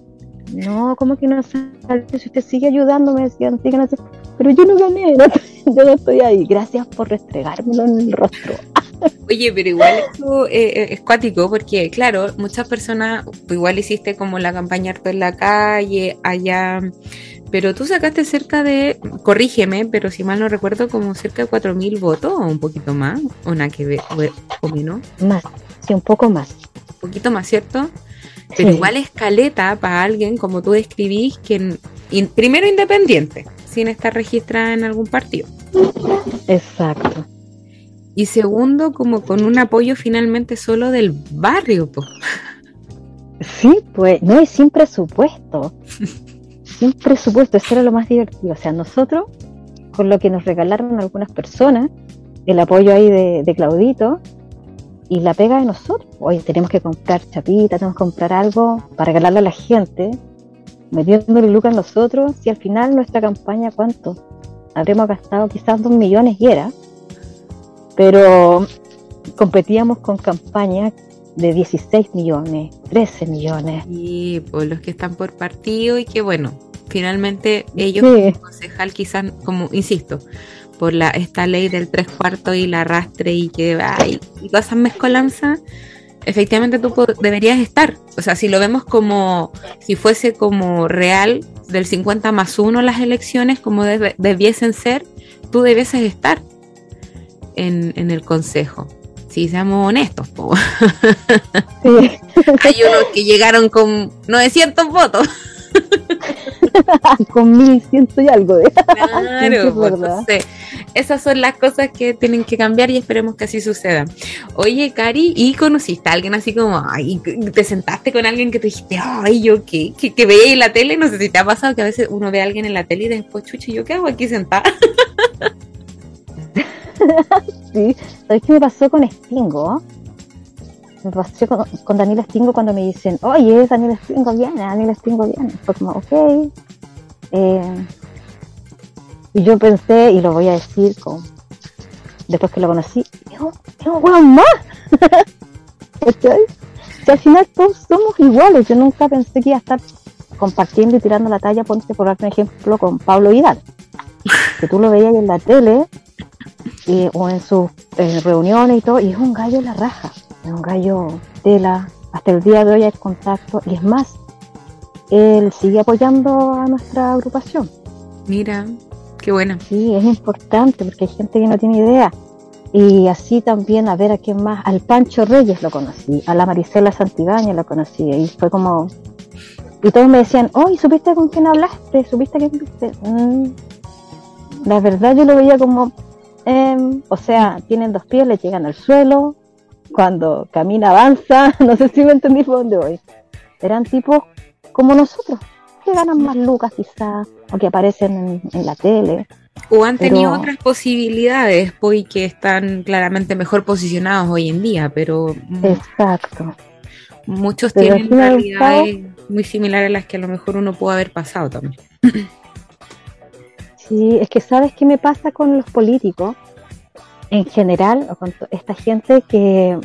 C: No, ¿cómo que no salí? Si usted sigue ayudándome, decían, sigan así. Pero yo no gané, no, [laughs] yo no estoy ahí. Gracias por restregármelo en el rostro. [laughs]
B: Oye, pero igual eso eh, es cuático porque, claro, muchas personas, pues igual hiciste como la campaña harto en la calle, allá, pero tú sacaste cerca de, corrígeme, pero si mal no recuerdo, como cerca de 4.000 votos o un poquito más, o nada que ver, o menos.
C: Más, sí, un poco más.
B: Un poquito más, ¿cierto? Pero
C: Sí.
B: igual escaleta para alguien, como tú describís, que in- primero independiente, sin estar registrada en algún partido.
C: Exacto.
B: Y segundo, como con un apoyo finalmente solo del barrio, po.
C: Sí, pues, no, y sin presupuesto. sin presupuesto, eso era lo más divertido. O sea, nosotros, con lo que nos regalaron algunas personas, el apoyo ahí de, de Claudito, y la pega de nosotros. Hoy tenemos que comprar chapitas, tenemos que comprar algo para regalarle a la gente, metiéndole lucas nosotros, y al final nuestra campaña, ¿cuánto? Habremos gastado quizás dos millones y era, pero competíamos con campañas de 16 millones, 13 millones.
B: Y pues los que están por partido y que bueno, finalmente ellos
C: Sí.
B: como concejal quizás, como insisto, por la esta ley del tres cuartos y la arrastre y que hay y todas esas mezcolanzas, efectivamente tú deberías estar. O sea, si lo vemos como si fuese como real del 50 más 1 las elecciones, como debiesen ser, tú debieses estar en, en el consejo. Si seamos honestos, po.
C: Sí, [laughs]
B: hay unos que llegaron con 900 votos. [laughs] [laughs]
C: con 1100 y algo de. [laughs]
B: Claro, [laughs]
C: es
B: pues, entonces, esas son las cosas que tienen que cambiar y esperemos que así suceda. Oye, Cari, ¿y conociste a alguien así como, ay, te sentaste con alguien que te dijiste, ay, yo qué, que, que veía en la tele? No sé si te ha pasado que a veces uno ve a alguien en la tele y después, chuchi, ¿yo qué hago aquí sentada?
C: Sí. ¿Sabes qué me pasó con Stingo? Me pasó con, con Daniel Stingo cuando me dicen, oye, Daniel Stingo viene, Daniel Stingo viene. Fue como, ok. Eh, y yo pensé, y lo voy a decir con, después que lo conocí, digo, es un más. [laughs] Al final todos somos iguales, yo nunca pensé que iba a estar compartiendo y tirando la talla, ponte por darte un ejemplo con Pablo Vidal, que tú lo veías en la tele y- o en sus eh, reuniones y todo, y es un gallo en la raja, es un gallo tela, hasta el día de hoy hay contacto, y es más, él sigue apoyando a nuestra agrupación.
B: Mira, qué buena.
C: Sí, es importante porque hay gente que no tiene idea. Y así también, a ver a quién más, al Pancho Reyes lo conocí, a la Marisela Santibáñez lo conocí, y fue como. Y todos me decían, oh, ¿supiste con quién hablaste? ¿Supiste quién viste? Mm. La verdad, yo lo veía como. em, o sea, tienen dos pies, le llegan al suelo, cuando camina avanza, [laughs] no sé si me entendí por dónde voy. Eran tipos como nosotros, que ganan más lucas quizás, o que aparecen en, en la tele.
B: O han tenido
C: Pero-
B: otras posibilidades, pues, que están claramente mejor posicionados hoy en día, pero mm,
C: Exacto.
B: muchos
C: Pero
B: tienen realidades muy similares a las que a lo mejor uno pudo haber pasado también.
C: Sí, es que sabes qué me pasa con los políticos en general, o con esta gente que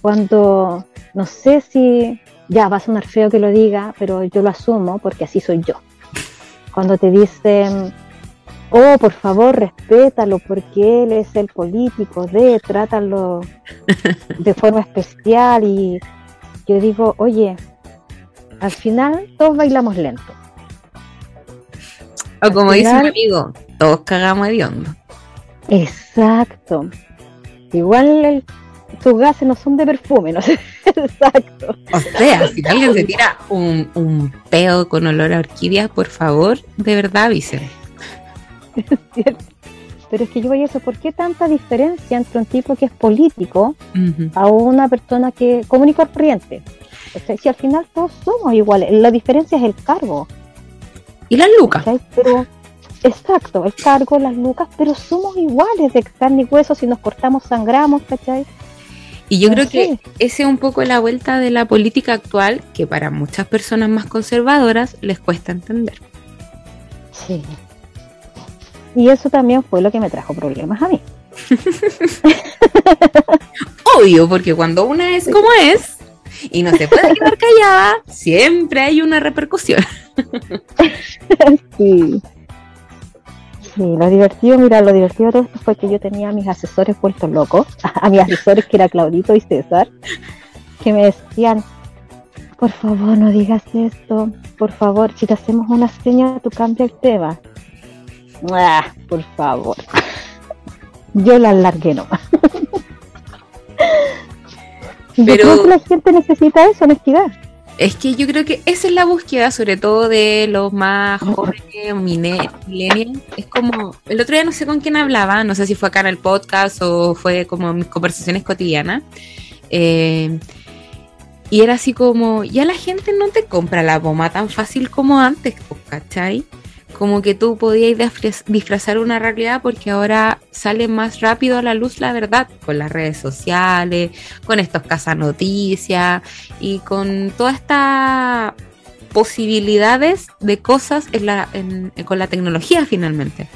C: cuando, no sé si, ya va a sonar feo que lo diga, pero yo lo asumo porque así soy yo. Cuando te dicen, oh, por favor, respétalo porque él es el político de, trátalo de forma especial y yo digo, oye, al final todos bailamos lento.
B: O como dice un amigo, todos cagamos hediondo.
C: Exacto. Igual el- tus gases no son de perfume, no sé. [laughs] Exacto.
B: O sea, si alguien se tira un, un peo con olor a orquídeas, por favor, de verdad avisen.
C: ¿cierto? [laughs] Pero es que yo voy a eso, ¿por qué tanta diferencia entre un tipo que es político a una persona que común y corriente? O sea, si al final todos somos iguales, la diferencia es el cargo,
B: Y las lucas.
C: Pero exacto, el cargo, las lucas, pero somos iguales de carne y hueso, si nos cortamos sangramos, ¿cachai?
B: Y yo creo que esa es un poco la vuelta de la política actual que para muchas personas más conservadoras les cuesta entender.
C: Sí. Y eso también fue lo que me trajo problemas a mí. [laughs]
B: Obvio, porque cuando una es como es y no se puede quedar callada, siempre hay una repercusión. [laughs]
C: sí. Sí, lo divertido, mira, lo divertido de esto fue que yo tenía a mis asesores vueltos locos, [laughs] a mis asesores que era Claudito y César, que me decían, por favor no digas esto, por favor, si te hacemos una seña, tú cambia el tema. Ah, por favor. [laughs] Yo la alargué nomás. [laughs] Pero la gente necesita eso, honestidad.
B: Es que yo creo que esa es la búsqueda, sobre todo de los más jóvenes, millennials. Es como, el otro día no sé con quién hablaba, no sé si fue acá en el podcast o fue como mis conversaciones cotidianas. Eh, y era así como, ya la gente no te compra la bomba tan fácil como antes, ¿cachai? Como que tú podías disfrazar una realidad porque ahora sale más rápido a la luz la verdad con las redes sociales, con estos noticias y con todas estas posibilidades de cosas con la tecnología finalmente.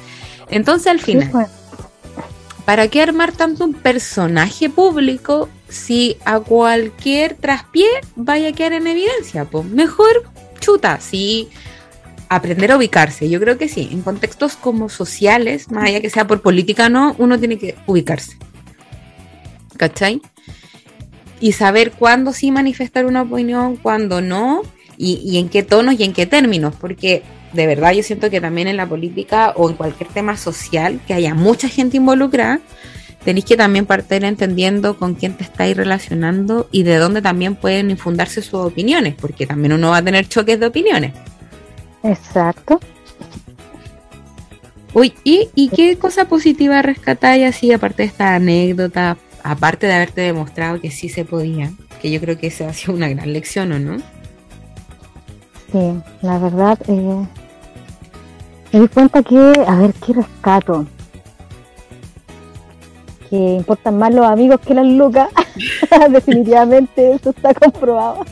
B: Entonces al final. ¿para qué armar tanto un personaje público si a cualquier traspié vaya a quedar en evidencia? Pues mejor chuta, si aprender a ubicarse. Yo creo que sí, en contextos como sociales, más allá que sea por política no, uno tiene que ubicarse. ¿Cachai? Y saber cuándo sí manifestar una opinión, cuándo no, y, en qué tonos y en qué términos, porque de verdad yo siento que también en la política o en cualquier tema social que haya mucha gente involucrada, tenéis que también partir entendiendo con quién te estáis relacionando y de dónde también pueden infundarse sus opiniones, porque también uno va a tener choques de opiniones.
C: Exacto.
B: Uy, ¿y, qué cosa positiva rescatáis así, aparte de esta anécdota, aparte de haberte demostrado que sí se podía? Que yo creo que esa ha sido una gran lección, ¿o no?
C: Sí, la verdad, eh, me di cuenta que, a ver, ¿qué rescato? Que importan más los amigos que las lucas. [laughs] [laughs] Definitivamente eso está comprobado.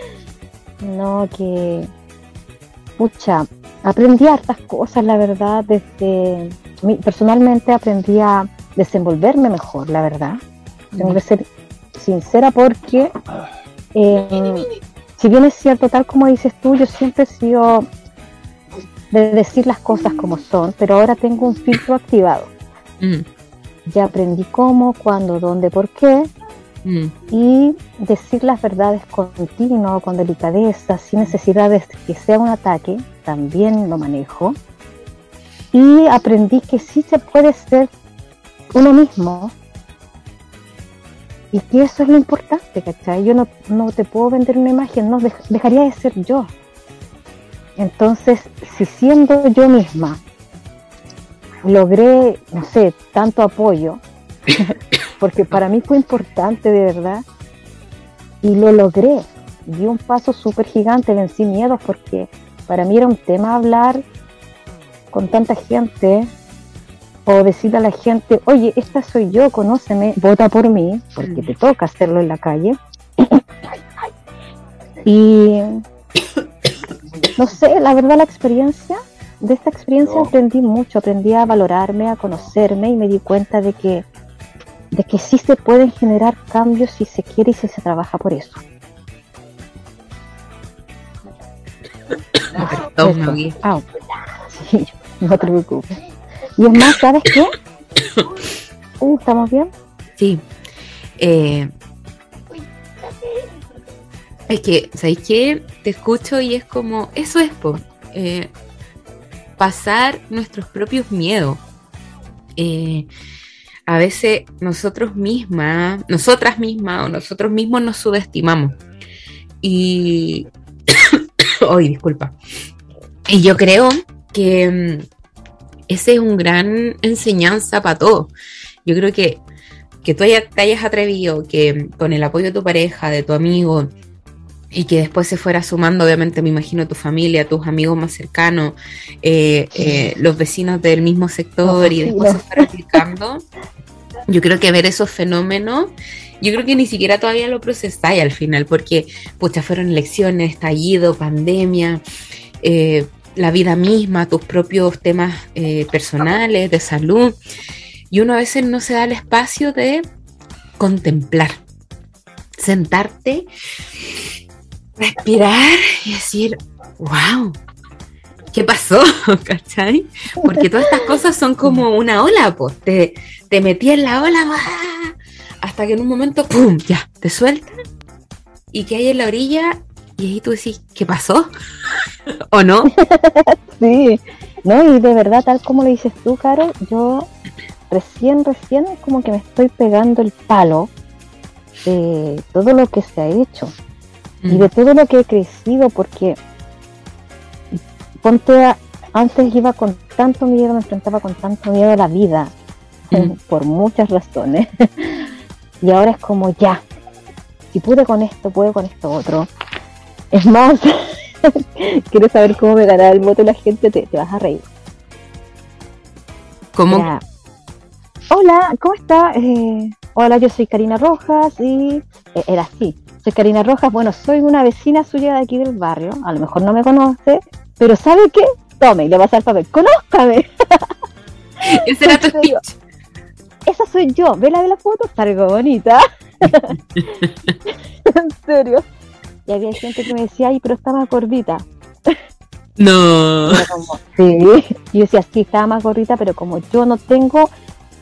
C: [laughs] no, que Pucha, aprendí hartas cosas, la verdad, desde personalmente aprendí a desenvolverme mejor, la verdad. Tengo que ser sincera porque, eh, si bien es cierto, tal como dices tú, yo siempre he sido de decir las cosas como son, pero ahora tengo un filtro activado. Mm. Ya aprendí cómo, cuándo, dónde, por qué, Mm. y decir las verdades continuo, con delicadeza, sin necesidad de que sea un ataque, también lo manejo. Y aprendí que sí se puede ser uno mismo y que eso es lo importante, ¿cachai? Yo no, no te puedo vender una imagen, no, dejaría de ser yo. Entonces, si siendo yo misma logré, no sé, tanto apoyo, [laughs] porque para mí fue importante de verdad y lo logré. Di un paso súper gigante, vencí miedos porque para mí era un tema hablar con tanta gente o decirle a la gente, oye, esta soy yo, conóceme, vota por mí, porque te toca hacerlo en la calle. [coughs] y no sé, la verdad la experiencia, de esta experiencia aprendí mucho, aprendí a valorarme, a conocerme y me di cuenta de que de que sí se pueden generar cambios si se quiere y si se trabaja por eso. Ah, sí, no te preocupes. Y es más, ¿sabes qué? [coughs] Uh, ¿Estamos bien?
B: Sí. Eh, es que, ¿sabes qué? Te escucho y es como, eso es, po, eh, pasar nuestros propios miedos. Eh, a veces nosotros mismas, nosotras mismas o nosotros mismos nos subestimamos. Y. [coughs] Hoy, disculpa. Y yo creo que mm, ese es un gran enseñanza para todos. Yo creo que que tú te hayas atrevido, que con el apoyo de tu pareja, de tu amigo, y que después se fuera sumando, obviamente me imagino tu familia, tus amigos más cercanos, eh, eh, los vecinos del mismo sector y después se fuera aplicando. Yo creo que ver esos fenómenos, yo creo que ni siquiera todavía lo procesáis al final, porque ya fueron elecciones, estallido, pandemia, eh, la vida misma, tus propios temas personales, de salud, y uno a veces no se da el espacio de contemplar, sentarte respirar y decir, wow, ¿qué pasó? [laughs] ¿Cachai? Porque todas estas cosas son como una ola, pues te, te metí en la ola hasta que en un momento, ¡pum!, ya, te sueltas y que hay en la orilla y ahí tú decís, ¿qué pasó? ¿O no? [laughs]
C: sí, no, y de verdad, tal como lo dices tú, Caro, yo recién, recién es como que me estoy pegando el palo de todo lo que se ha hecho y de todo lo que he crecido, porque ponte antes iba con tanto miedo, me enfrentaba con tanto miedo a la vida, por muchas razones, [laughs] y ahora es como ya, si pude con esto, puedo con esto otro. Es más, [laughs] quiero saber cómo me dará el voto la gente, te, vas a reír.
B: ¿Cómo?
C: Hola, ¿cómo está? Eh, hola, yo soy Karina Rojas y eh, era así. Soy Karina Rojas, bueno, soy una vecina suya de aquí del barrio, a lo mejor no me conoce, pero ¿sabe qué? Tome, y le pasa el papel, ¡conózcame! [laughs]
B: Ese era tu speech.
C: Esa soy yo, ve la de la foto, está algo bonita. [laughs] en serio. Y había gente que me decía, ay, pero está más gordita.
B: No.
C: sí. Y yo decía, sí, estaba más gordita, pero como yo no tengo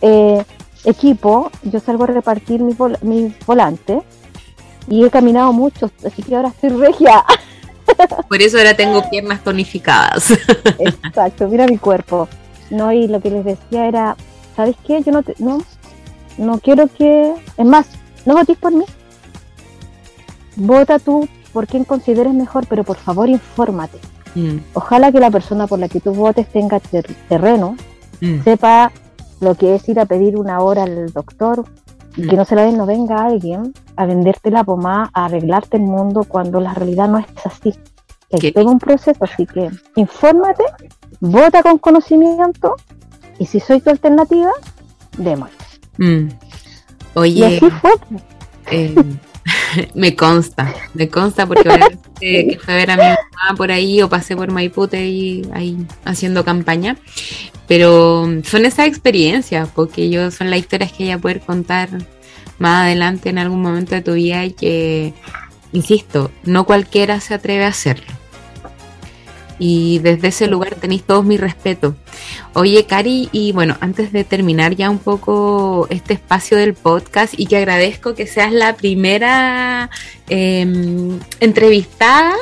C: eh, equipo, yo salgo a repartir mi, mi volante y he caminado mucho, así que ahora estoy regia.
B: Por eso ahora tengo piernas tonificadas.
C: Exacto, mira mi cuerpo. No, y lo que les decía era, ¿sabes qué? Yo no no, no quiero que, es más, no votéis por mí. Vota tú por quien consideres mejor, pero por favor infórmate. Mm. Ojalá que la persona por la que tú votes tenga terreno, mm. sepa lo que es ir a pedir una hora al doctor, que no se la den, no venga alguien a venderte la pomada, a arreglarte el mundo cuando la realidad no es así. Es todo un proceso, así que infórmate, vota con conocimiento y si soy tu alternativa, démosle.
B: Mm. Oye, y así fue. Eh, [laughs] [laughs] me consta, me consta porque [laughs] que fue a ver a mi mamá por ahí o pasé por Maipute y ahí haciendo campaña. Pero son esas experiencias, porque yo son las historias que ella puede contar más adelante en algún momento de tu vida y que, insisto, no cualquiera se atreve a hacerlo. Y desde ese lugar tenéis todos mi respeto. Oye, Cari, y bueno, antes de terminar ya un poco este espacio del podcast y que agradezco que seas la primera em, entrevistada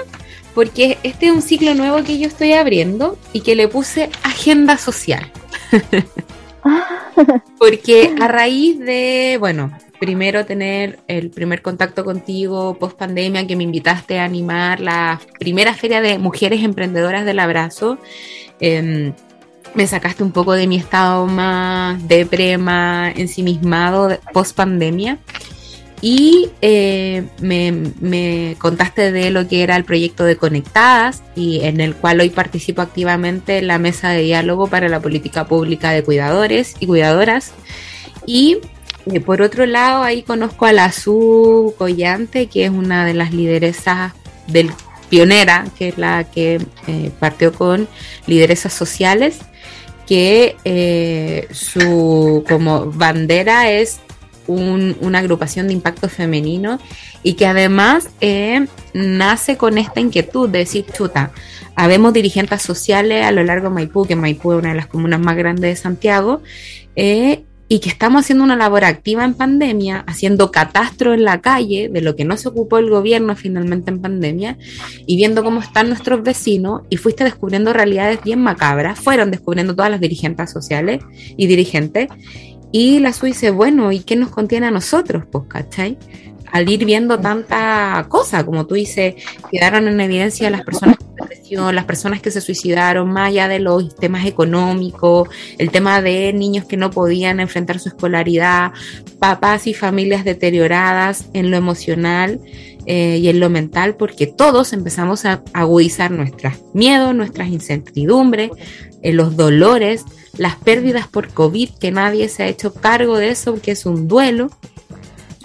B: porque este es un ciclo nuevo que yo estoy abriendo y que le puse agenda social. [laughs] porque a raíz de, bueno, primero tener el primer contacto contigo post pandemia que me invitaste a animar la primera feria de mujeres emprendedoras del abrazo. Em, me sacaste un poco de mi estado más deprema, ensimismado post pandemia y eh, me, contaste de lo que era el proyecto de Conectadas y en el cual hoy participo activamente en la mesa de diálogo para la política pública de cuidadores y cuidadoras. Y eh, por otro lado, ahí conozco a la Su Collante, que es una de las lideresas del pionera, que es la que eh, partió con lideresas sociales, que su como bandera es una agrupación de impacto femenino y que además eh, nace con esta inquietud de decir, chuta, habemos dirigentes sociales a lo largo de Maipú, que Maipú es una de las comunas más grandes de Santiago, eh, y que estamos haciendo una labor activa en pandemia, haciendo catastro en la calle de lo que no se ocupó el gobierno finalmente en pandemia y viendo cómo están nuestros vecinos y fuiste descubriendo realidades bien macabras, fueron descubriendo todas las dirigentes sociales y dirigentes y la SUI dice, bueno, ¿y qué nos contiene a nosotros? Pues, ¿cachai? Al ir viendo tanta cosa, como tú dices, quedaron en evidencia las personas con depresión, las personas que se suicidaron, más allá de los temas económicos, el tema de niños que no podían enfrentar su escolaridad, papás y familias deterioradas en lo emocional. eh, y en lo mental, porque todos empezamos a agudizar nuestros miedos, nuestras incertidumbres, eh, los dolores, las pérdidas por COVID, que nadie se ha hecho cargo de eso, que es un duelo.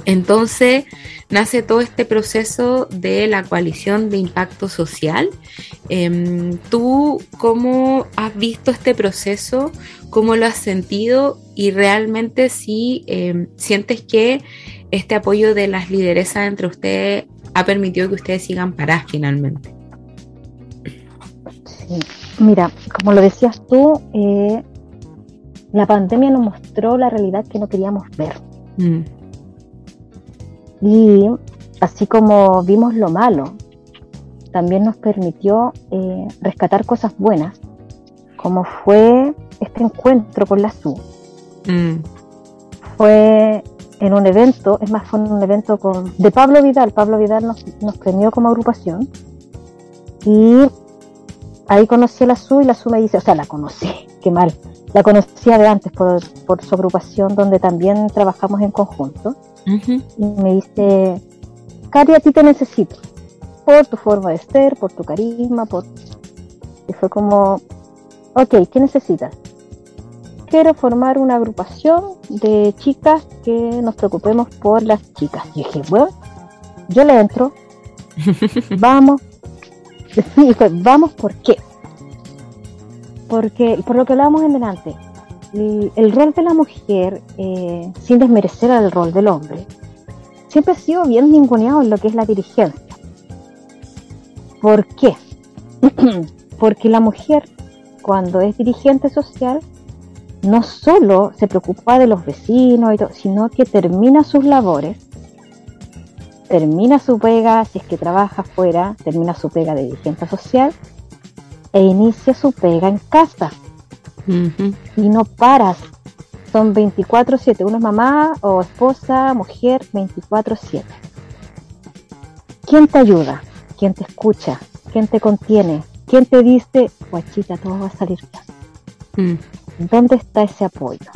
B: Entonces nace todo este proceso de la coalición de impacto social. Em, ¿Tú cómo has visto este proceso? ¿Cómo lo has sentido? Y realmente si em, sientes que este apoyo de las lideresas entre ustedes ha permitido que ustedes sigan paradas finalmente.
C: Sí. Mira, como lo decías tú, eh, la pandemia nos mostró la realidad que no queríamos ver. Mm. Y así como vimos lo malo, también nos permitió eh, rescatar cosas buenas, como fue este encuentro con la SU. Mm. Fue en un evento, es más, fue un evento con, de Pablo Vidal. Pablo Vidal nos, nos premió como agrupación. Y ahí conocí a la SU y la SU me dice, o sea, la conocí, qué mal. La conocía de antes por, por su agrupación donde también trabajamos en conjunto. Y me dice, Cari, a ti te necesito. Por tu forma de ser, por tu carisma, por... Y fue como, ok, ¿qué necesitas? quiero formar una agrupación de chicas que nos preocupemos por las chicas. Y dije, bueno, yo le entro, [laughs] vamos, [laughs] vamos, ¿por qué? Porque, por lo que hablábamos en delante, el, rol de la mujer, eh, sin desmerecer al rol del hombre, siempre ha sido bien ninguneado en lo que es la dirigencia. ¿Por qué? [clears throat] Porque la mujer, cuando es dirigente social, no solo se preocupa de los vecinos, sino que termina sus labores, termina su pega, si es que trabaja fuera, termina su pega de dirigente social e inicia su pega en casa. Y no paras. Son 24/7. Uno es mamá o esposa, mujer, 24/7. ¿Quién te ayuda? ¿Quién te escucha? ¿Quién te contiene? ¿Quién te dice, guachita, todo va a salir bien? Mm. ¿Dónde está ese apoyo?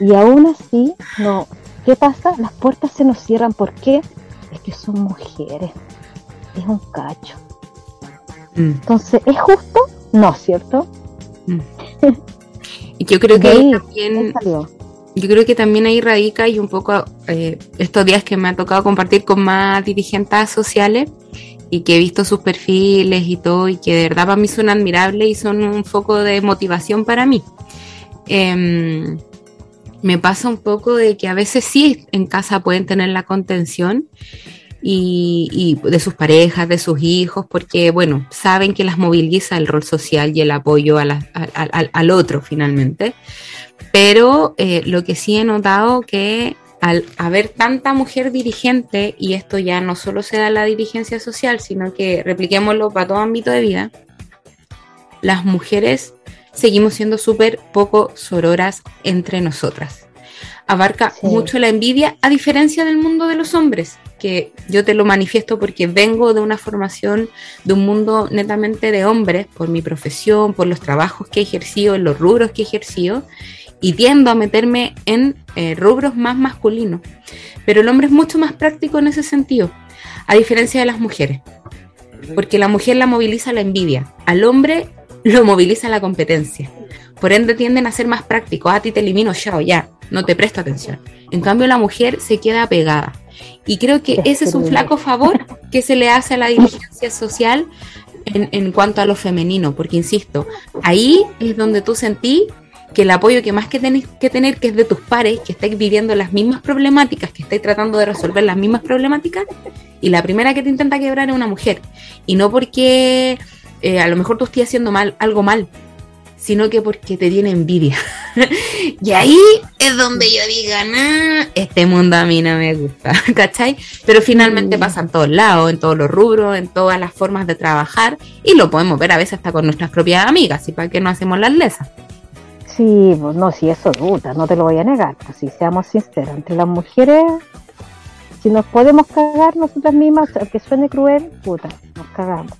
C: Y aún así, no. ¿Qué pasa? Las puertas se nos cierran. ¿Por qué? Es que son mujeres. Es un cacho. Mm. Entonces, ¿es justo? No, ¿cierto? [laughs]
B: Y yo creo que ahí también. Yo creo que también ahí radica y un poco eh, estos días que me ha tocado compartir con más dirigentes sociales y que he visto sus perfiles y todo y que de verdad para mí son admirables y son un foco de motivación para mí. Em, me pasa un poco de que a veces sí en casa pueden tener la contención y, de sus parejas, de sus hijos, porque bueno, saben que las moviliza el rol social y el apoyo al otro finalmente. Pero eh, lo que sí he notado que al haber tanta mujer dirigente, y esto ya no solo se da en la dirigencia social, sino que repliquémoslo para todo ámbito de vida, las mujeres seguimos siendo súper poco sororas entre nosotras. Abarca mucho la envidia, a diferencia del mundo de los hombres, que yo te lo manifiesto porque vengo de una formación de un mundo netamente de hombres, por mi profesión, por los trabajos que he ejercido, en los rubros que he ejercido, y tiendo a meterme en eh, rubros más masculinos. Pero el hombre es mucho más práctico en ese sentido, a diferencia de las mujeres, porque la mujer la moviliza la envidia, al hombre lo moviliza la competencia. Por ende tienden a ser más prácticos. A ti te elimino, chao, ya, no te presto atención. En cambio la mujer se queda pegada. Y creo que ese es un flaco favor que se le hace a la dirigencia social en, en cuanto a lo femenino, porque insisto, ahí es donde tú sentí que el apoyo que más que tenés que tener, que es de tus pares, que estáis viviendo las mismas problemáticas, que estáis tratando de resolver las mismas problemáticas, y la primera que te intenta quebrar es una mujer. Y no porque eh, a lo mejor tú estés haciendo mal, algo mal, sino que porque te tiene envidia. [laughs] y ahí es donde yo digo, nah, este mundo a mí no me gusta, [laughs] ¿cachai? Pero finalmente mm. pasa en todos lados, en todos los rubros, en todas las formas de trabajar, y lo podemos ver a veces hasta con nuestras propias amigas, y para qué no hacemos las lesas.
C: Sí, pues no, si eso duda, no te lo voy a negar, pues si seamos sinceros, entre las mujeres, si nos podemos cagar nosotras mismas, aunque suene cruel, puta, nos cagamos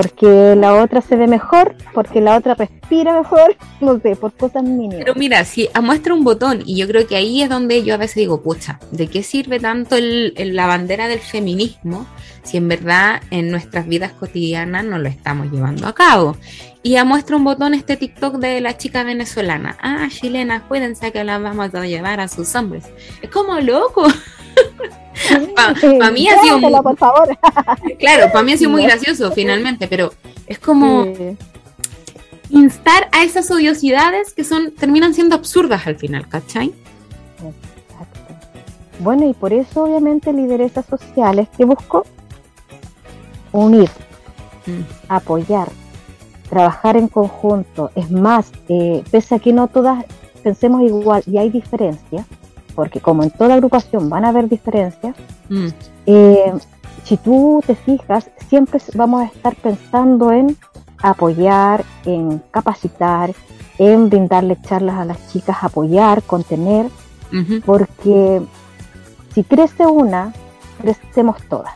C: porque la otra se ve mejor, porque la otra respira mejor, [laughs] no sé, por cosas mínimas.
B: Pero mira, si muestra un botón, y yo creo que ahí es donde yo a veces digo, pucha, ¿de qué sirve tanto la bandera del feminismo si en verdad en nuestras vidas cotidianas no lo estamos llevando a cabo. Y ya muestra un botón este TikTok de la chica venezolana. Ah, chilena, cuídense que la vamos a llevar a sus hombres. Es como loco. [laughs] para [laughs] [laughs] mí ha sido muy, por favor. claro, para mí ha sido muy gracioso finalmente, pero es como instar a esas odiosidades que son terminan siendo absurdas al final, ¿cachai?
C: Exacto. Bueno, y por eso obviamente lideresas sociales que busco unir, mm. apoyar, trabajar en conjunto. Es más, eh, pese a que no todas pensemos igual y hay diferencias, porque como en toda agrupación van a haber diferencias, mm. eh, si tú te fijas, siempre vamos a estar pensando en apoyar, en capacitar, en brindarle charlas a las chicas, apoyar, contener, porque si crece una, crecemos todas.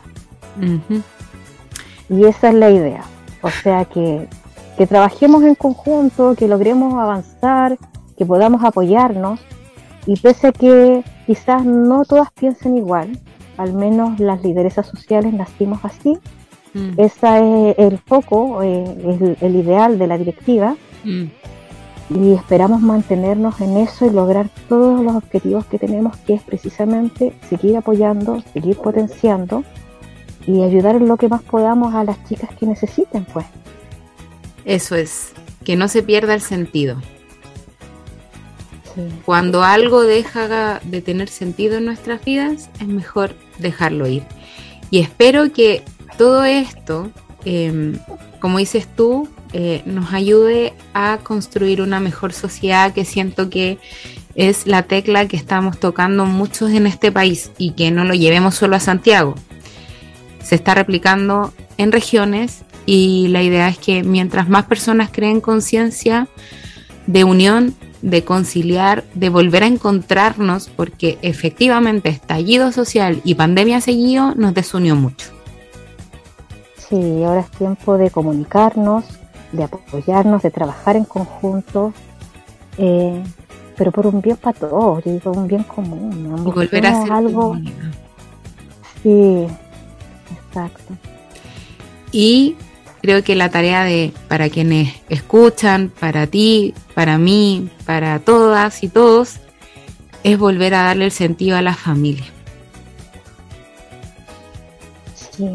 C: Y esa es la idea. O sea, que, que trabajemos en conjunto, que logremos avanzar, que podamos apoyarnos. Y pese a que quizás no todas piensen igual, al menos las lideresas sociales nacimos así. Mm. Ese es el foco, eh, es el, ideal de la directiva. Mm. Y esperamos mantenernos en eso y lograr todos los objetivos que tenemos, que es precisamente seguir apoyando, seguir potenciando y ayudar en lo que más podamos a las chicas que necesiten, pues.
B: Eso es, que no se pierda el sentido. Cuando algo deja de tener sentido en nuestras vidas, es mejor dejarlo ir. Y espero que todo esto, em, como dices tú, eh, nos ayude a construir una mejor sociedad que siento que es la tecla que estamos tocando muchos en este país y que no lo llevemos solo a Santiago, se está replicando en regiones y la idea es que mientras más personas creen conciencia de unión, de conciliar, de volver a encontrarnos, porque efectivamente estallido social y pandemia seguido nos desunió mucho.
C: Sí, ahora es tiempo de comunicarnos, de apoyarnos, de trabajar en conjunto, eh, pero por un bien para todos, yo digo un bien común.
B: Y volver a ser algo.
C: Sí, Exacto.
B: Y creo que la tarea de para quienes escuchan, para ti, para mí, para todas y todos, es volver a darle el sentido a la familia.
C: Sí.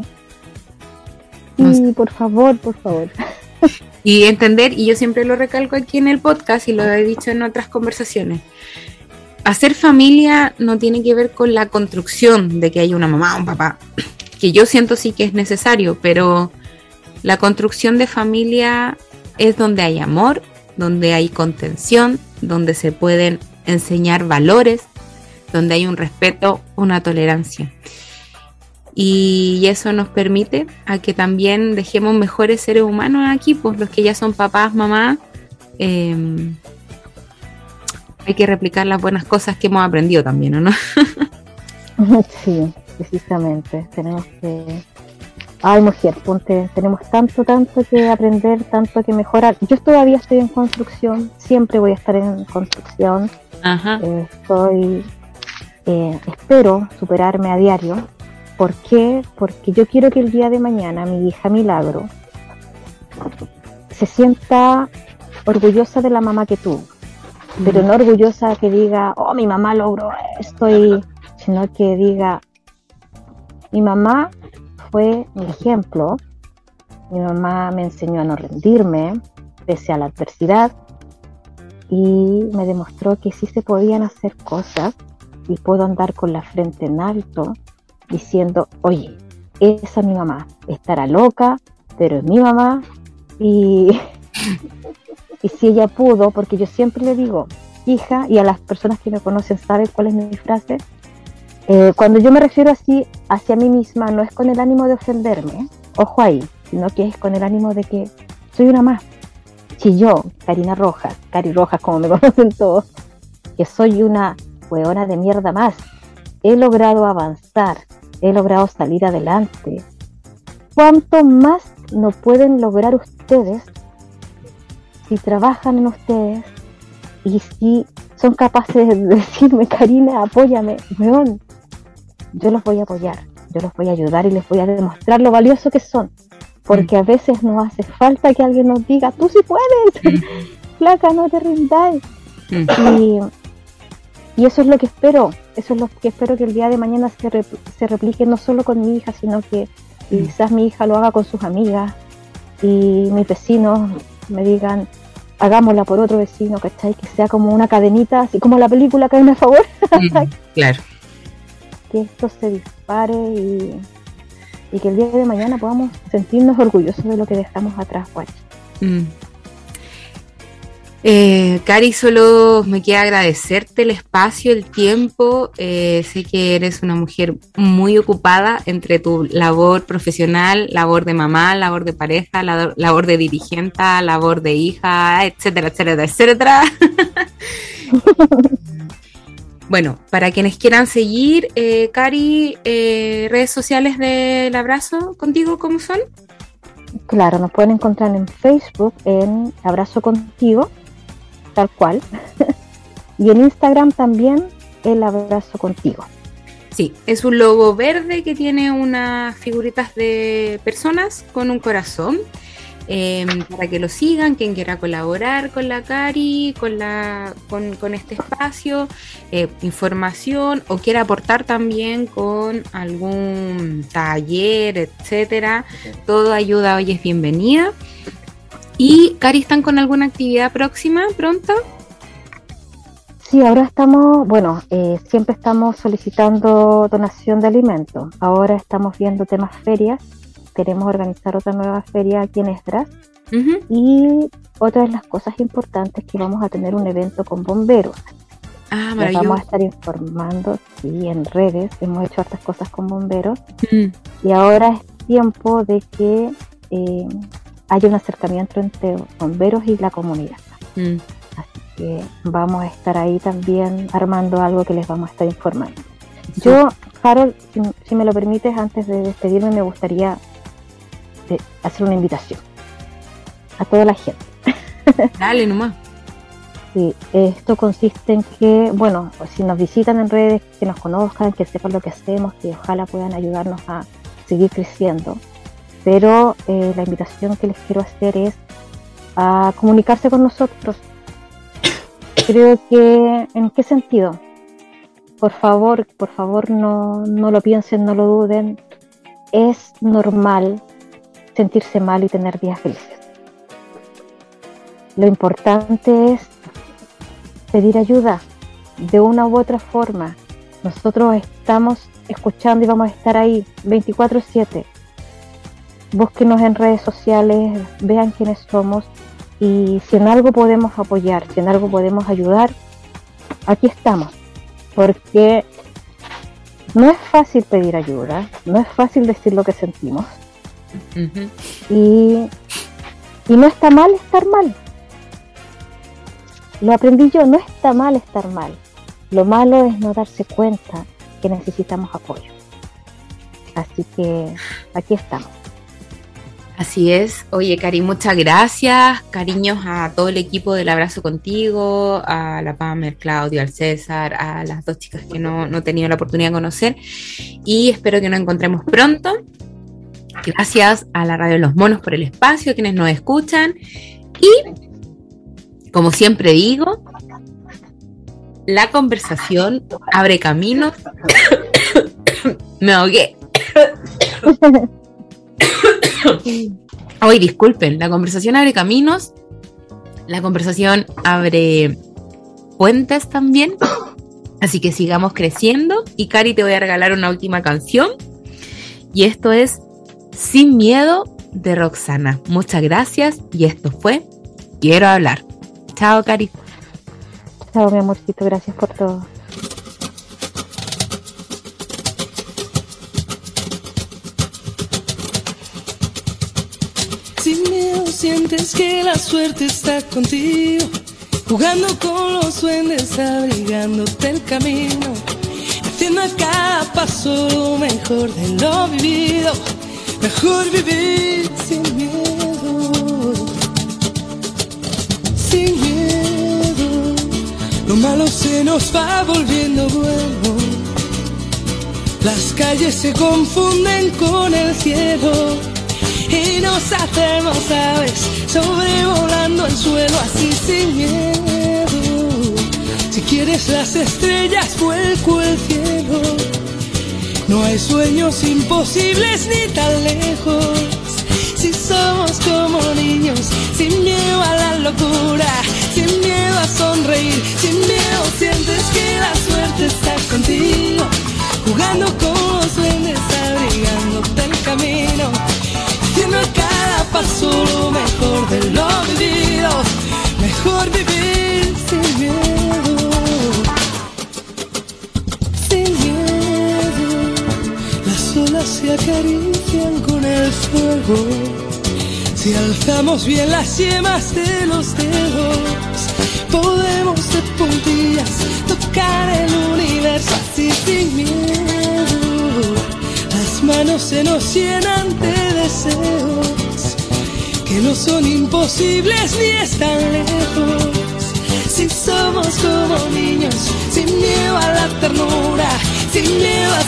C: Y por favor, por favor. [laughs]
B: Y entender, y yo siempre lo recalco aquí en el podcast y lo he dicho en otras conversaciones, hacer familia no tiene que ver con la construcción de que haya una mamá o un papá que yo siento sí que es necesario, pero la construcción de familia es donde hay amor, donde hay contención, donde se pueden enseñar valores, donde hay un respeto, una tolerancia. Y eso nos permite a que también dejemos mejores seres humanos aquí, pues los que ya son papás, mamás, em, hay que replicar las buenas cosas que hemos aprendido también, no? [laughs]
C: Sí, precisamente. Tenemos que... Ay, mujer, ponte, tenemos tanto, tanto que aprender, tanto que mejorar. Yo todavía estoy en construcción, siempre voy a estar en construcción. Ajá. Eh, estoy, eh, espero superarme a diario. ¿Por qué? Porque yo quiero que el día de mañana mi hija Milagro se sienta orgullosa de la mamá que tuvo, pero no orgullosa que diga, oh, mi mamá logró esto, sino que diga, mi mamá fue mi ejemplo. Mi mamá me enseñó a no rendirme pese a la adversidad y me demostró que sí se podían hacer cosas y puedo andar con la frente en alto diciendo, oye, esa es mi mamá, estará loca, pero es mi mamá y, [laughs] y si ella pudo, porque yo siempre le digo, hija, y a las personas que me conocen saben cuál es mi frase, eh, cuando yo me refiero así hacia mí misma, no es con el ánimo de ofenderme, ojo ahí, sino que es con el ánimo de que soy una más. Si yo, Karina Rojas, Cari Rojas como me [laughs] conocen todos, que soy una hueona de mierda más, he logrado avanzar, he logrado salir adelante, ¿cuánto más no pueden lograr ustedes si trabajan en ustedes y si son capaces de [laughs] decirme, Karina, apóyame, weón, yo los voy a apoyar. yo los voy a ayudar y les voy a demostrar lo valioso que son. Porque a veces nos hace falta que alguien nos diga, tú sí puedes, [laughs] flaca, no te rindáis. Y, y, eso es lo que espero, eso es lo que espero que el día de mañana se, se replique no solo con mi hija, sino que quizás mi hija lo haga con sus amigas y mis vecinos me digan, hagámosla por otro vecino, ¿cachai? Que sea como una cadenita, así como la película Caen a favor. [laughs]
B: claro.
C: Que esto se dispare y, que el día de mañana podamos sentirnos orgullosos de lo que dejamos atrás, guay. Mm.
B: Eh, Cari, solo me queda agradecerte el espacio, el tiempo. Eh, sé que eres una mujer muy ocupada entre tu labor profesional, labor de mamá, labor de pareja, labor, de dirigente, labor de hija, etcétera, etcétera, etcétera. [laughs] bueno, para quienes quieran seguir, eh, Cari, eh, redes sociales del abrazo contigo, ¿cómo son?
C: Claro, nos pueden encontrar en Facebook en Abrazo Contigo tal cual. [laughs] y en Instagram también el abrazo contigo.
B: Sí, es un logo verde que tiene unas figuritas de personas con un corazón. Em, para que lo sigan, quien quiera colaborar con la Cari, con, la, con, este espacio, eh, información o quiera aportar también con algún taller, etcétera. Todo ayuda hoy es bienvenida. ¿Y Cari están con alguna actividad próxima pronto?
C: Sí, ahora estamos, bueno, eh, siempre estamos solicitando donación de alimentos. Ahora estamos viendo temas ferias. Queremos organizar otra nueva feria aquí en Esdras. Y otra de las cosas importantes que vamos a tener un evento con bomberos. Ah, vamos a estar informando, sí, en redes. Hemos hecho hartas cosas con bomberos. Y ahora es tiempo de que eh, hay un acercamiento entre bomberos y la comunidad. Mm. Así que vamos a estar ahí también armando algo que les vamos a estar informando. Yo, Harold, si, me lo permites, antes de despedirme, me gustaría eh, hacer una invitación a toda la gente. [laughs]
B: Dale nomás.
C: Sí, esto consiste en que, bueno, si nos visitan en redes, que nos conozcan, que sepan lo que hacemos, que ojalá puedan ayudarnos a seguir creciendo pero eh, la invitación que les quiero hacer es a comunicarse con nosotros. [coughs] Creo que, ¿en qué sentido? Por favor, por favor no, no lo piensen, no lo duden. Es normal sentirse mal y tener días felices. Lo importante es pedir ayuda de una u otra forma. Nosotros estamos escuchando y vamos a estar ahí 24/7 búsquenos en redes sociales, vean quiénes somos y si en algo podemos apoyar, si en algo podemos ayudar, aquí estamos. Porque no es fácil pedir ayuda, no es fácil decir lo que sentimos. Y, y no está mal estar mal. Lo aprendí yo, no está mal estar mal. Lo malo es no darse cuenta que necesitamos apoyo. Así que aquí estamos.
B: Así es. Oye, Cari, muchas gracias. Cariños a todo el equipo del Abrazo Contigo, a la Pamer, Claudio, al César, a las dos chicas que no, no he tenido la oportunidad de conocer. Y espero que nos encontremos pronto. Gracias a la Radio de los Monos por el espacio, a quienes nos escuchan. Y, como siempre digo, la conversación abre caminos. [coughs] Me ahogué. Hoy disculpen, la conversación abre caminos, la conversación abre puentes también. Así que sigamos creciendo. Y Cari, te voy a regalar una última canción. Y esto es Sin Miedo de Roxana. Muchas gracias. Y esto fue Quiero hablar. Chao, Cari.
C: Chao, mi amorcito. Gracias por todo.
F: sientes que la suerte está contigo, jugando con los duendes, abrigándote el camino, haciendo a cada paso lo mejor de lo vivido, mejor vivir sin miedo, sin miedo, lo malo se nos va volviendo bueno, Las calles se confunden con el cielo y nos hacemos aves sobrevolando el suelo así sin miedo. Si quieres las estrellas, vuelco el cielo. No hay sueños imposibles ni tan lejos. Si somos como niños, sin miedo a la locura, sin miedo a sonreír, sin miedo sientes que la suerte está contigo jugando con los duendes, abrigándote el camino, haciendo cada paso lo mejor de lo vivido, mejor vivir sin se acarician con el fuego, si alzamos bien las yemas de los dedos, podemos de puntillas tocar el universo así sin miedo. Las manos se nos llenan de deseos que no son imposibles ni están lejos. Si somos como niños, sin miedo a la ternura, sin miedo a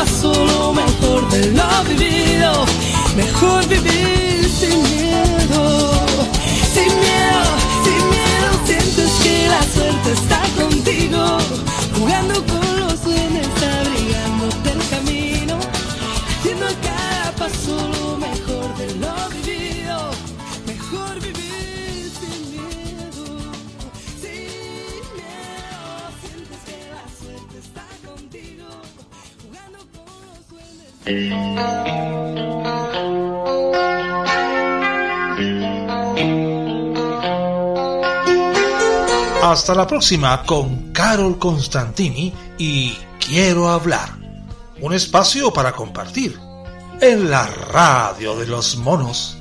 F: Paso lo mejor de lo vivido. Mejor vivir sin miedo. Sin miedo, sin miedo sientes que la suerte está contigo.
A: Hasta la próxima con Carol Constantini y Quiero hablar. Un espacio para compartir en la radio de los monos.